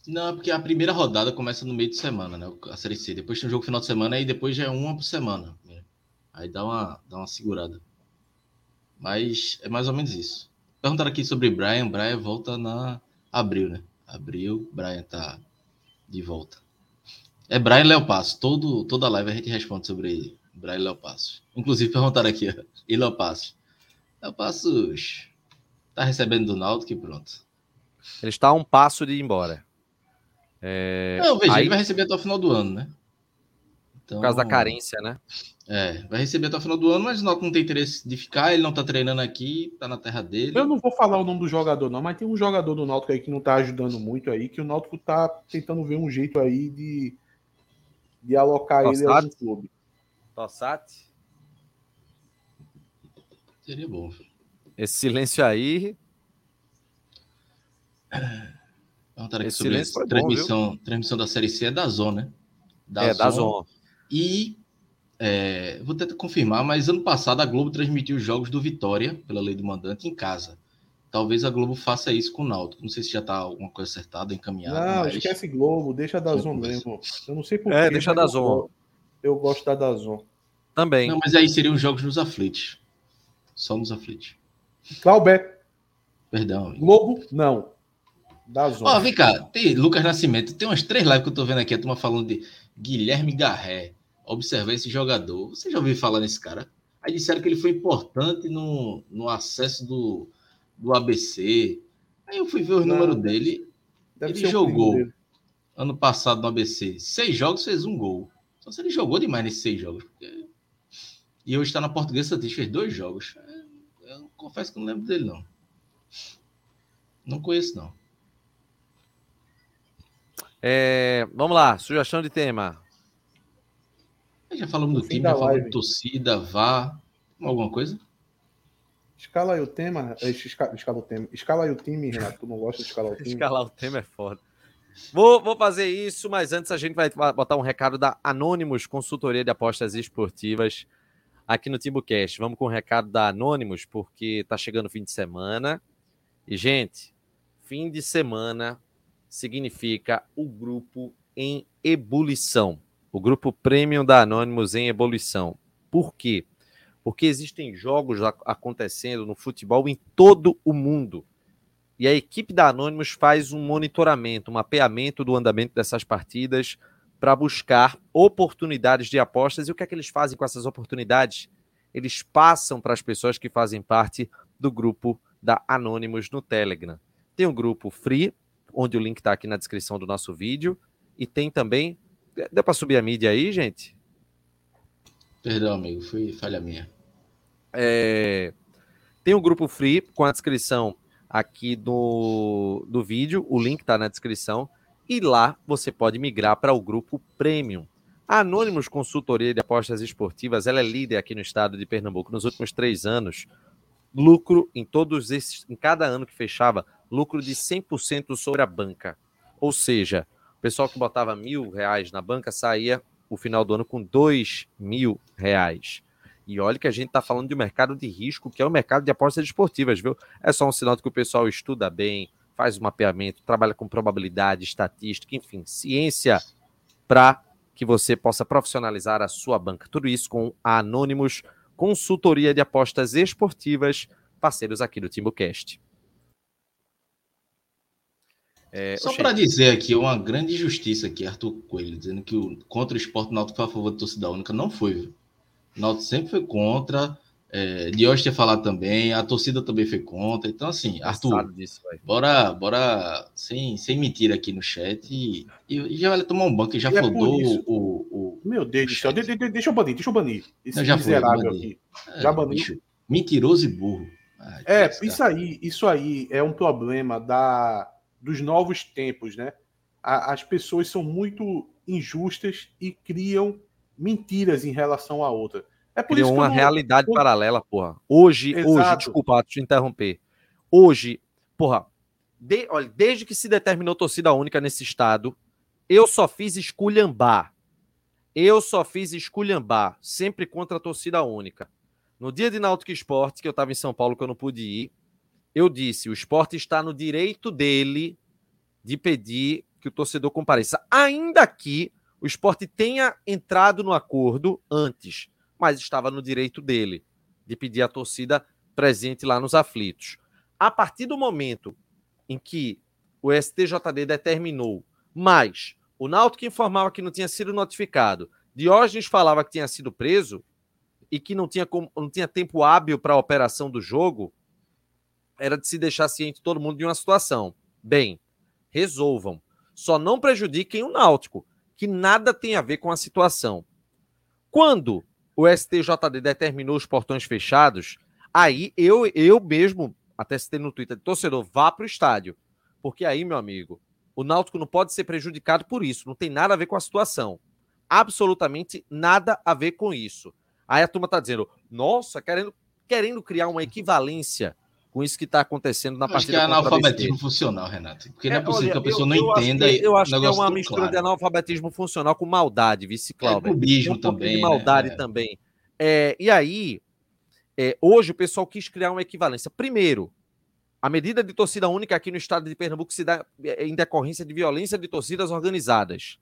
Não, é porque a primeira rodada começa no meio de semana, né? A Série C. Depois tem um jogo final de semana e depois já é uma por semana. Né? Aí dá uma, dá uma segurada. Mas é mais ou menos isso. Perguntaram aqui sobre Brian. Brian volta na abril, né? Abril, Brian tá de volta. É Brian Léo Passo. Todo, toda live a gente responde sobre Brian Léo Passo. Inclusive perguntaram aqui, ó. E Léo Passo? Léo Passos tá recebendo do Naldo que pronto. Ele está a um passo de ir embora. É... Não, veja, Aí... ele vai receber até o final do ano, né? Então... Por causa da carência, né? É, vai receber até o final do ano, mas o Náutico não tem interesse de ficar, ele não tá treinando aqui, tá na terra dele. Eu não vou falar o nome do jogador, não, mas tem um jogador do Náutico aí que não tá ajudando muito aí, que o Náutico tá tentando ver um jeito aí de, de alocar Tossati? ele ao clube. Tossati? Seria bom. Esse silêncio aí. Perguntaram aqui sobre a transmissão, transmissão da Série C é da Zona, né? Da é, Zon. da Zona. E é, vou tentar confirmar, mas ano passado a Globo transmitiu os jogos do Vitória, pela lei do mandante, em casa. Talvez a Globo faça isso com o Náutico. Não sei se já está alguma coisa acertada, encaminhada. Não, mas... esquece Globo, deixa da Zon mesmo. Eu não sei por É, deixa da Zon. Eu, gosto da Dazon. Também. Não, mas aí seriam os jogos nos aflitos. Só nos aflitos. Claubé. Perdão. Globo, não. Da Zon. Ó, vem cá, tem Lucas Nascimento. Tem umas três lives que eu tô vendo aqui, a turma falando de Guilherme Garré observar esse jogador. Você já ouviu falar nesse cara? Aí disseram que ele foi importante no, no acesso do, do ABC. Aí eu fui ver os Não, números dele. Ele jogou ano passado no ABC. Seis jogos, fez um gol. Só se ele jogou demais nesses seis jogos. Porque... E hoje está na Portuguesa Santista, fez dois jogos. Eu confesso que não lembro dele, não. Não conheço, não. É, vamos lá, sugestão de tema. Já falamos do time, já falamos de torcida, vá. Alguma coisa? Escala aí o tema. É, escala, escala o tema. Escala aí o time, Renato. Tu não gosta de escalar o *laughs* time? Escalar o tema é foda. Vou, vou fazer isso, mas antes a gente vai botar um recado da Anônimos Consultoria de Apostas Esportivas aqui no TimbuCast. Vamos com o recado da Anônimos, porque tá chegando o fim de semana. E, gente, fim de semana significa o grupo em ebulição o grupo premium da Anonymous em ebulição. Por quê? Porque existem jogos acontecendo no futebol em todo o mundo. E a equipe da Anonymous faz um monitoramento, um mapeamento do andamento dessas partidas para buscar oportunidades de apostas. E o que é que eles fazem com essas oportunidades? Eles passam para as pessoas que fazem parte do grupo da Anonymous no Telegram. Tem um grupo free, onde o link está aqui na descrição do nosso vídeo, e tem também Deu para subir a mídia aí, gente? Perdão, amigo, foi falha minha. É... Tem um grupo free com a descrição aqui do, do vídeo, o link está na descrição, e lá você pode migrar para o grupo Premium. A Anônimos Consultoria de Apostas Esportivas, ela é líder aqui no estado de Pernambuco nos últimos três anos. Lucro em todos esses, em cada ano que fechava, lucro de 100% sobre a banca. Ou seja, o pessoal que botava mil reais na banca saía o final do ano com dois mil reais. E olha que a gente está falando de um mercado de risco, que é o mercado de apostas esportivas, viu? É só um sinal de que o pessoal estuda bem, faz o mapeamento, trabalha com probabilidade, estatística, enfim, ciência para que você possa profissionalizar a sua banca. Tudo isso com a Anônimos Consultoria de Apostas Esportivas, parceiros aqui do TimbuCast. É, Só para dizer aqui, uma grande injustiça aqui, Arthur Coelho, dizendo que o, contra o esporte Náutico foi a favor da torcida única. Não foi, viu? O Náutico sempre foi contra. É, Dios tinha falado também, a torcida também foi contra. Então, assim, Arthur, disso, bora, bora sem, sem mentira aqui no chat e, e já vai tomar um banco já e flodou é o, o, Meu Deus do céu, de, de, deixa eu banir, deixa eu banir. Esse Não, já miserável foi, aqui. É, já baniu. Mentiroso e burro. Ai, é, isso aí, isso aí é um problema da dos novos tempos, né? a, as pessoas são muito injustas e criam mentiras em relação à outra. É por Criou isso uma não... realidade paralela, porra. Hoje, Exato. hoje, desculpa te interromper. Hoje, porra, de, olha, desde que se determinou torcida única nesse estado, eu só fiz esculhambar. Eu só fiz esculhambar, sempre contra a torcida única. No dia de Náutico Esporte, que eu estava em São Paulo, que eu não pude ir, eu disse: o esporte está no direito dele de pedir que o torcedor compareça. Ainda que o esporte tenha entrado no acordo antes, mas estava no direito dele de pedir a torcida presente lá nos aflitos. A partir do momento em que o STJD determinou, mas o Náutico informava que não tinha sido notificado, Diógenes falava que tinha sido preso, e que não tinha, como, não tinha tempo hábil para a operação do jogo, era de se deixar ciente todo mundo de uma situação. Bem, resolvam. Só não prejudiquem o Náutico, que nada tem a ver com a situação. Quando o STJD determinou os portões fechados, aí eu, eu mesmo, até citei no Twitter, torcedor, vá para o estádio. Porque aí, meu amigo, o Náutico não pode ser prejudicado por isso. Não tem nada a ver com a situação. Absolutamente nada a ver com isso. Aí a turma está dizendo, nossa, querendo, querendo criar uma equivalência com isso que está acontecendo na eu partida. Acho que é analfabetismo funcional, Renato. Porque é, não é possível olha, que a pessoa eu, não eu entenda. Acho que, eu acho que é uma mistura claro. de analfabetismo funcional com maldade, vice Cláudio. É clubismo um também. De maldade né? também. É, e aí, é, hoje o pessoal quis criar uma equivalência. Primeiro, a medida de torcida única aqui no estado de Pernambuco se dá é, em decorrência de violência de torcidas organizadas.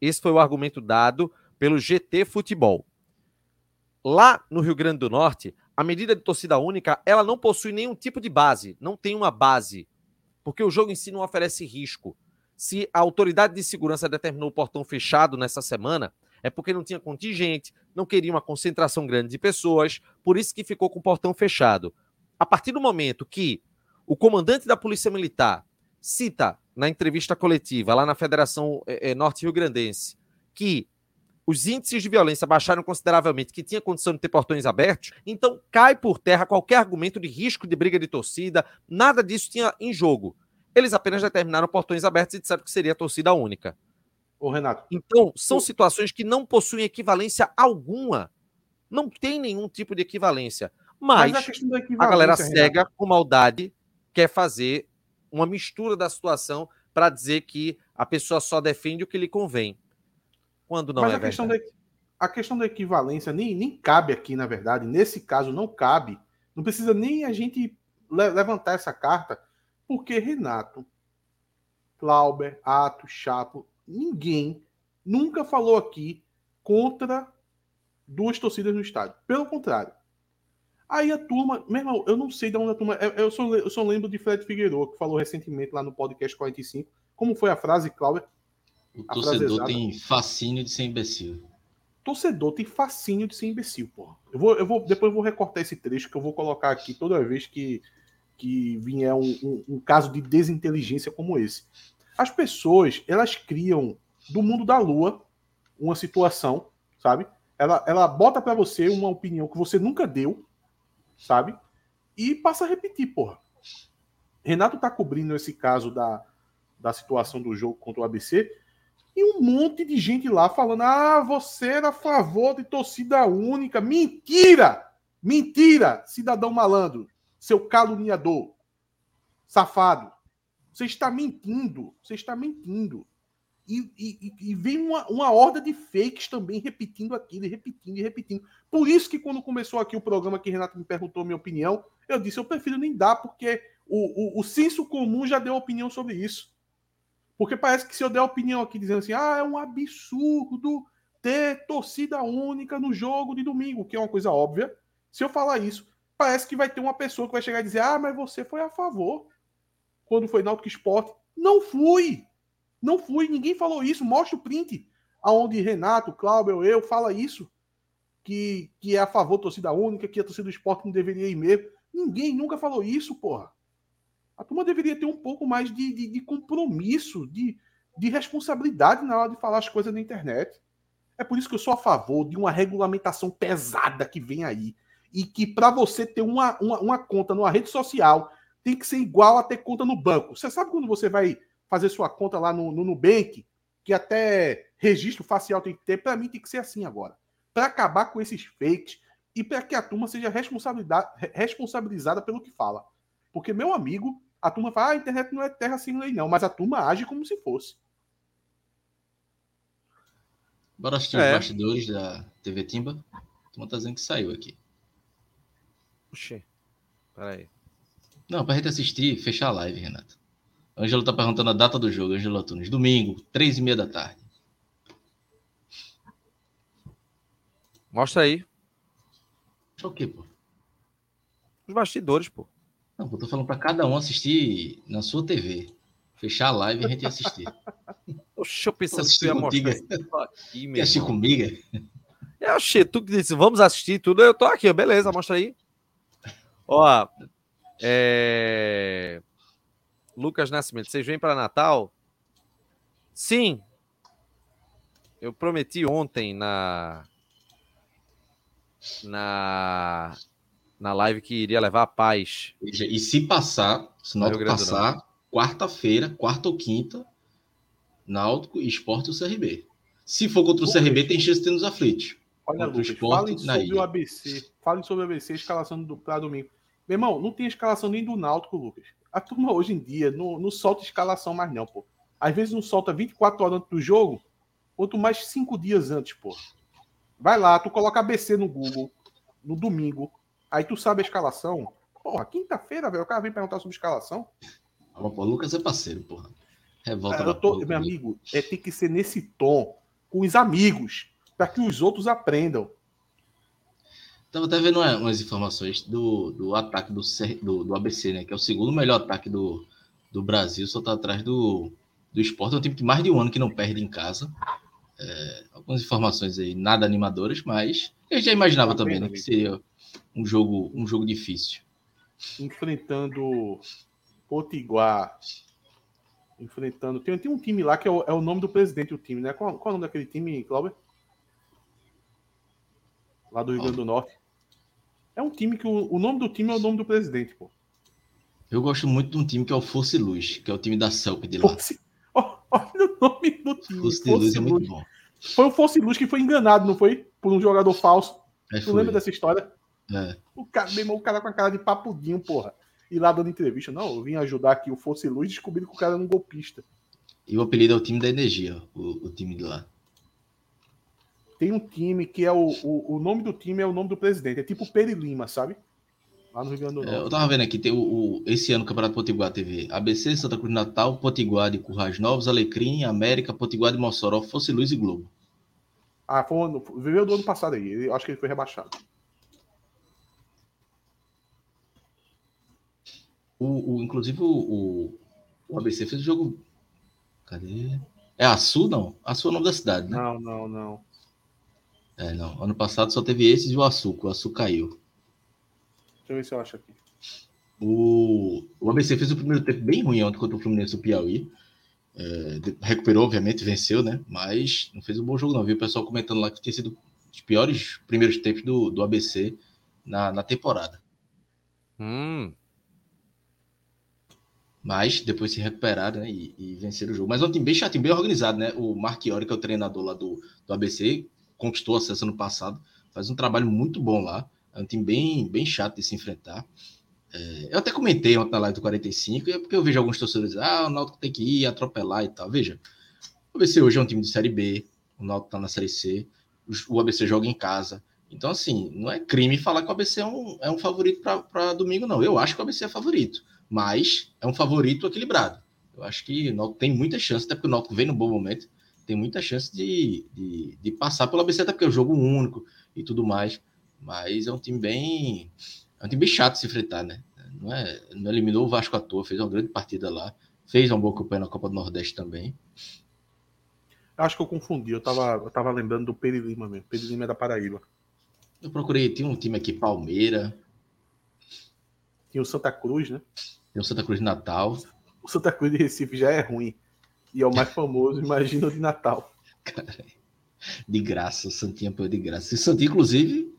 Esse foi o argumento dado pelo GT Futebol. Lá no Rio Grande do Norte, a medida de torcida única, ela não possui nenhum tipo de base, não tem uma base, porque o jogo em si não oferece risco. Se a autoridade de segurança determinou o portão fechado nessa semana, é porque não tinha contingente, não queria uma concentração grande de pessoas, por isso que ficou com o portão fechado. A partir do momento que o comandante da Polícia Militar cita na entrevista coletiva lá na Federação é, Norte Rio Grandense que os índices de violência baixaram consideravelmente, que tinha condição de ter portões abertos, então cai por terra qualquer argumento de risco de briga de torcida, nada disso tinha em jogo. Eles apenas determinaram portões abertos e disseram que seria a torcida única. Ô, Renato. Então, são situações que não possuem equivalência alguma. Não tem nenhum tipo de equivalência. Mas, Mas a, a, galera cega, Renato. com maldade, quer fazer uma mistura da situação para dizer que a pessoa só defende o que lhe convém. Quando não Mas é a questão Da, a questão da equivalência nem, nem cabe aqui, na verdade. Nesse caso, não cabe. Não precisa nem a gente le levantar essa carta, porque Renato, Clauber, Ato, Chapo, ninguém nunca falou aqui contra duas torcidas no estádio. Pelo contrário. Aí a turma, meu irmão, eu não sei de onde a turma. Eu só, eu só lembro de Fred Figueiredo, que falou recentemente lá no podcast 45. Como foi a frase, Cláudia? O torcedor tem fascínio de ser imbecil. Torcedor tem fascínio de ser imbecil, porra. Eu vou, eu vou, depois eu vou recortar esse trecho que eu vou colocar aqui toda vez que, que vier um, um, um caso de desinteligência como esse. As pessoas, elas criam do mundo da lua uma situação, sabe? Ela, ela bota para você uma opinião que você nunca deu, sabe? E passa a repetir, porra. Renato tá cobrindo esse caso da, da situação do jogo contra o ABC e um monte de gente lá falando: ah, você era a favor de torcida única. Mentira! Mentira, cidadão malandro, seu caluniador, safado. Você está mentindo, você está mentindo. E, e, e vem uma, uma horda de fakes também repetindo aquilo, repetindo e repetindo. Por isso que quando começou aqui o programa que Renato me perguntou minha opinião, eu disse, eu prefiro nem dar, porque o, o, o senso comum já deu opinião sobre isso. Porque parece que se eu der opinião aqui dizendo assim, ah, é um absurdo ter torcida única no jogo de domingo, que é uma coisa óbvia. Se eu falar isso, parece que vai ter uma pessoa que vai chegar e dizer, ah, mas você foi a favor quando foi Náutico Esporte. Não fui! Não fui, ninguém falou isso. Mostra o print aonde Renato, Cláudio, eu fala isso. Que, que é a favor da torcida única, que a torcida do esporte não deveria ir mesmo. Ninguém nunca falou isso, porra. A turma deveria ter um pouco mais de, de, de compromisso, de, de responsabilidade na hora de falar as coisas na internet. É por isso que eu sou a favor de uma regulamentação pesada que vem aí. E que para você ter uma, uma, uma, conta numa rede social tem que ser igual a ter conta no banco. Você sabe quando você vai fazer sua conta lá no, no Nubank, que até registro facial tem que ter, para mim tem que ser assim agora. Para acabar com esses fakes e para que a turma seja responsabilizada pelo que fala. Porque, meu amigo, a turma fala, ah, a internet não é terra sem lei, não, mas a turma age como se fosse. Bora assistir é. os bastidores da TV Timba. A turma tá dizendo que saiu aqui. Oxê. Peraí. Não, pra gente assistir, fechar a live, Renato. Ângelo tá perguntando a data do jogo, Ângelo Antunes. Domingo, três e meia da tarde. Mostra aí. Mostra o quê, pô? Os bastidores, pô. Não, eu tô falando pra cada um assistir na sua TV. Fechar a live e a gente assistir. *laughs* Oxe, eu pensando que tu ia mostrar aqui, Quer assistir comigo? Eu achei, tu que disse, vamos assistir tudo, eu tô aqui, beleza, mostra aí. Ó, é... Lucas Nascimento, vocês vêm para Natal? Sim. Eu prometi ontem na na na live que iria levar a paz. E se passar, se não passar, quarta-feira, quarta ou quinta, Náutico, Esporte e o CRB. Se for contra o CRB, tem chance de ter nos aflitos. Olha, Lucas, fale sobre o ABC. Fale sobre o ABC, escalação do, para domingo. Meu irmão, não tem escalação nem do Náutico, Lucas. A turma hoje em dia não, não solta escalação mais, não, pô. Às vezes não solta 24 horas antes do jogo, quanto mais 5 dias antes, pô. Vai lá, tu coloca ABC no Google, no domingo, aí tu sabe a escalação. Porra, quinta-feira, velho, o cara vem perguntar sobre escalação. Pô, Lucas é parceiro, porra. Revolta. eu tô, meu amigo, é, tem que ser nesse tom, com os amigos, para que os outros aprendam. Estava até vendo umas informações do, do ataque do, do, do, ABC, né? Que é o segundo melhor ataque do, do Brasil, só está atrás do, do esporte. É um time que mais de um ano que não perde em casa. É, algumas informações aí, nada animadoras, mas eu já imaginava também né, que seria um jogo, um jogo difícil. Enfrentando Potiguar, enfrentando. Tem, tem um time lá que é o, é o nome do presidente do time, né? Qual, qual é o nome daquele time, Cláudio? Lá do Rio Grande do Norte. É um time que o, o nome do time é o nome do presidente, pô. Eu gosto muito de um time que é o Fosse Luz, que é o time da Celp de lá. Olha o nome do time. Fosse, Fosse Luz é muito bom. Foi o Fosse Luz que foi enganado, não foi? Por um jogador falso. É, tu lembra dessa história? É. O cara, mesmo, o cara com a cara de papudinho, porra. E lá dando entrevista. Não, eu vim ajudar aqui o Fosse Luz e descobri que o cara era um golpista. E o apelido é o time da energia, o, o time de lá. Tem um time que é o, o, o, nome do time é o nome do presidente. É tipo Peri Lima, sabe? Lá no Rio Grande do Norte. É, eu tava vendo aqui, tem o, o, esse ano o Campeonato Potiguar TV. ABC, Santa Cruz Natal, Potiguar de Currais Novos, Alecrim, América, Potiguar de Mossoró, Fosse Luz e Globo. Ah, foi, viveu do ano passado aí. Eu acho que ele foi rebaixado. O, o, inclusive, o, o, ABC fez o jogo. Cadê? É Açu, não? Açu é o nome da cidade, né? Não, não, não. É, não. Ano passado só teve esses e o Açúcar. O Açu caiu. Deixa eu ver se eu acho aqui. O, o ABC fez o primeiro tempo bem ruim ontem contra o Fluminense do Piauí. É, recuperou, obviamente, venceu, né? Mas não fez um bom jogo, não. Viu o pessoal comentando lá que tinha sido os piores primeiros tempos do, do ABC na, na temporada. Hum. Mas depois se recuperaram né, e, e venceram o jogo. Mas é um time bem chatinho, bem organizado, né? O Marchiori, que é o treinador lá do, do ABC, conquistou acesso ano passado, faz um trabalho muito bom lá. É um time bem, bem chato de se enfrentar. É, eu até comentei ontem na live do 45, é porque eu vejo alguns torcedores, ah, o Náutico tem que ir atropelar e tal. Veja, o ABC hoje é um time de Série B, o Náutico tá na Série C, o ABC joga em casa. Então, assim, não é crime falar que o ABC é um, é um favorito para domingo, não. Eu acho que o ABC é favorito, mas é um favorito equilibrado. Eu acho que o Náutico tem muita chance, até porque o Náutico vem no bom momento tem muita chance de, de, de, passar pelo ABC, até porque é um jogo único e tudo mais. Mas é um time bem. É um time bem chato de se enfrentar, né? Não, é, não eliminou o Vasco à toa, fez uma grande partida lá. Fez um bom campanha na Copa do Nordeste também. Acho que eu confundi, eu tava, eu tava lembrando do Peri Lima mesmo. Peri Lima é da Paraíba. Eu procurei, tinha um time aqui, Palmeira. Tinha o Santa Cruz, né? Tem o Santa Cruz Natal. O Santa Cruz de Recife já é ruim. E é o mais famoso, *laughs* imagina o de Natal. Cara, de graça, o Santinho apoiou de graça. E o Santinho, inclusive,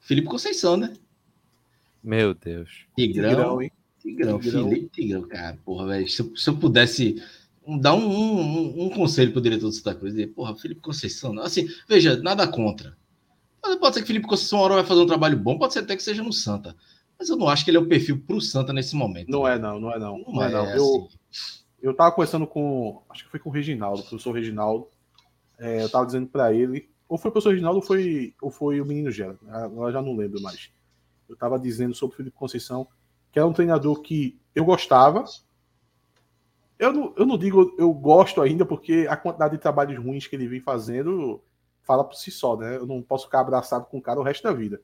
Felipe Conceição, né? Meu Deus. Tigrão, Tigrão, hein? Tigrão, Tigrão. Felipe Tigrão, cara, porra, velho. Se, se, eu pudesse Dá um, um, um conselho pro diretor do Santa Cruz. Dizer, porra, Felipe Conceição. Assim, veja, nada contra. Pode ser que Felipe Conceição uma hora vai fazer um trabalho bom, pode ser até que seja no Santa. Mas eu não acho que ele é o perfil pro Santa nesse momento. Não né? é, não, não é, não. Não, não é, não. É eu, assim. eu tava conversando com. Acho que foi com o Reginaldo, o professor Reginaldo. É, eu tava dizendo para ele. Ou foi o professor Reginaldo ou foi, ou foi o menino Gera. Agora já não lembro mais. Eu tava dizendo sobre o Felipe Conceição, que era um treinador que eu gostava. Eu não, eu não digo eu gosto ainda, porque a quantidade de trabalhos ruins que ele vem fazendo fala por si só, né? Eu não posso ficar abraçado com o cara o resto da vida.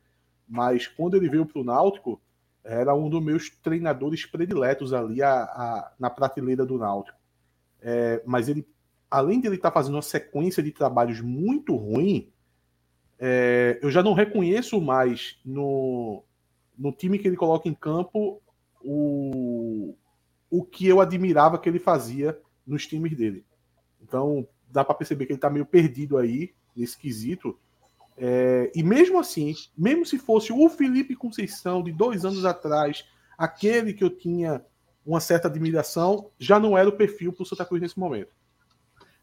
Mas quando ele veio para o Náutico, era um dos meus treinadores prediletos ali a, a na prateleira do Náutico. É, mas ele, além de ele estar tá fazendo uma sequência de trabalhos muito ruim, é, eu já não reconheço mais no, no time que ele coloca em campo o, o que eu admirava que ele fazia nos times dele. Então, dá para perceber que ele está meio perdido aí nesse quesito. É, e mesmo assim, mesmo se fosse o Felipe Conceição de dois anos atrás, aquele que eu tinha uma certa admiração, já não era o perfil para o Santa Cruz nesse momento.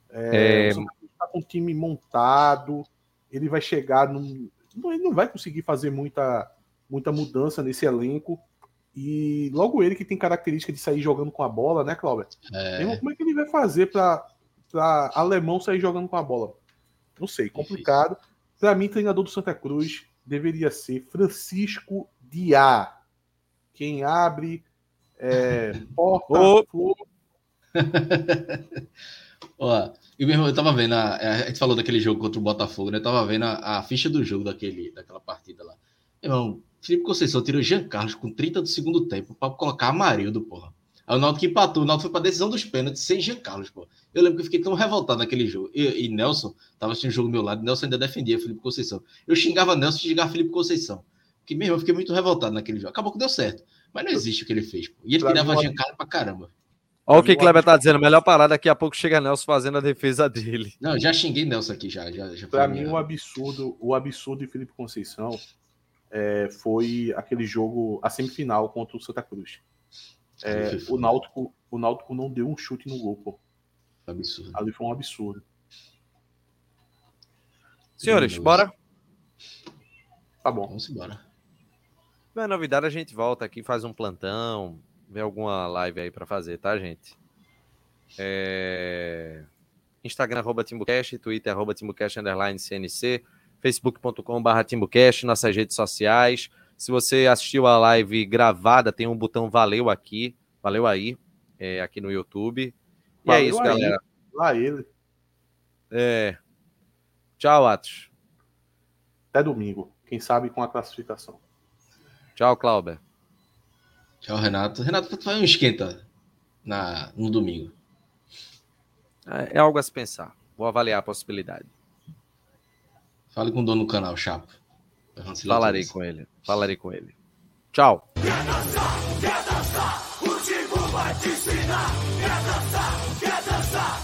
É, é... O Santa Cruz está com um time montado, ele vai chegar num. Ele não vai conseguir fazer muita, muita mudança nesse elenco. E logo ele que tem característica de sair jogando com a bola, né, Cláudio? É. Como é que ele vai fazer para alemão sair jogando com a bola? Não sei, complicado. Para mim, treinador do Santa Cruz deveria ser Francisco Diá. Quem abre é, *laughs* porta. Oh. *laughs* Ó, e mesmo, eu tava vendo, a, a, gente falou daquele jogo contra o Botafogo, né? Eu tava vendo a, a, ficha do jogo daquele, daquela partida lá. Irmão, Felipe Conceição tirou Jean Carlos com 30 do segundo tempo para colocar Amarildo, porra. Aí o Náutico empatou, o Náutico foi pra decisão dos pênaltis sem Jean Carlos, pô. Eu lembro que eu fiquei tão revoltado naquele jogo. E, e Nelson, tava assistindo o jogo do meu lado, Nelson ainda defendia Felipe Conceição. Eu xingava Nelson e xingava Felipe Conceição. Porque mesmo eu fiquei muito revoltado naquele jogo. Acabou que deu certo. Mas não existe o que ele fez, pô. E ele tirava Jean Carlos pra caramba. Olha o que Kleber tá dizendo, melhor parar daqui a pouco chega Nelson fazendo a defesa dele. Não, já xinguei Nelson aqui, já. já, já pra mim, o absurdo, o absurdo de Felipe Conceição é, foi aquele jogo, a semifinal contra o Santa Cruz. É, o, Náutico, o Náutico não deu um chute no gol, pô. Absurdo. Ali foi um absurdo. Senhores, bora? Tá bom. Vamos embora. Não é novidade, a gente volta aqui, faz um plantão, vê alguma live aí para fazer, tá, gente? É... Instagram, arroba TimbuCast, Twitter, arroba TimbuCast, underline CNC, facebook.com barra TimbuCast, nossas redes sociais. Se você assistiu a live gravada, tem um botão valeu aqui, valeu aí, é, aqui no YouTube. E é valeu é isso, aí. galera. Lá ele. É. Tchau, Atos. Até domingo. Quem sabe com a classificação. Tchau, Clauber. Tchau, Renato. Renato, tu faz um esquenta na, no domingo. É, é algo a se pensar. Vou avaliar a possibilidade. Fale com o dono do canal, Chapo. Falarei com ele. Falarei com ele. Tchau. Quer dançar, quer dançar, o vai te ensinar. Quer dançar, quer dançar.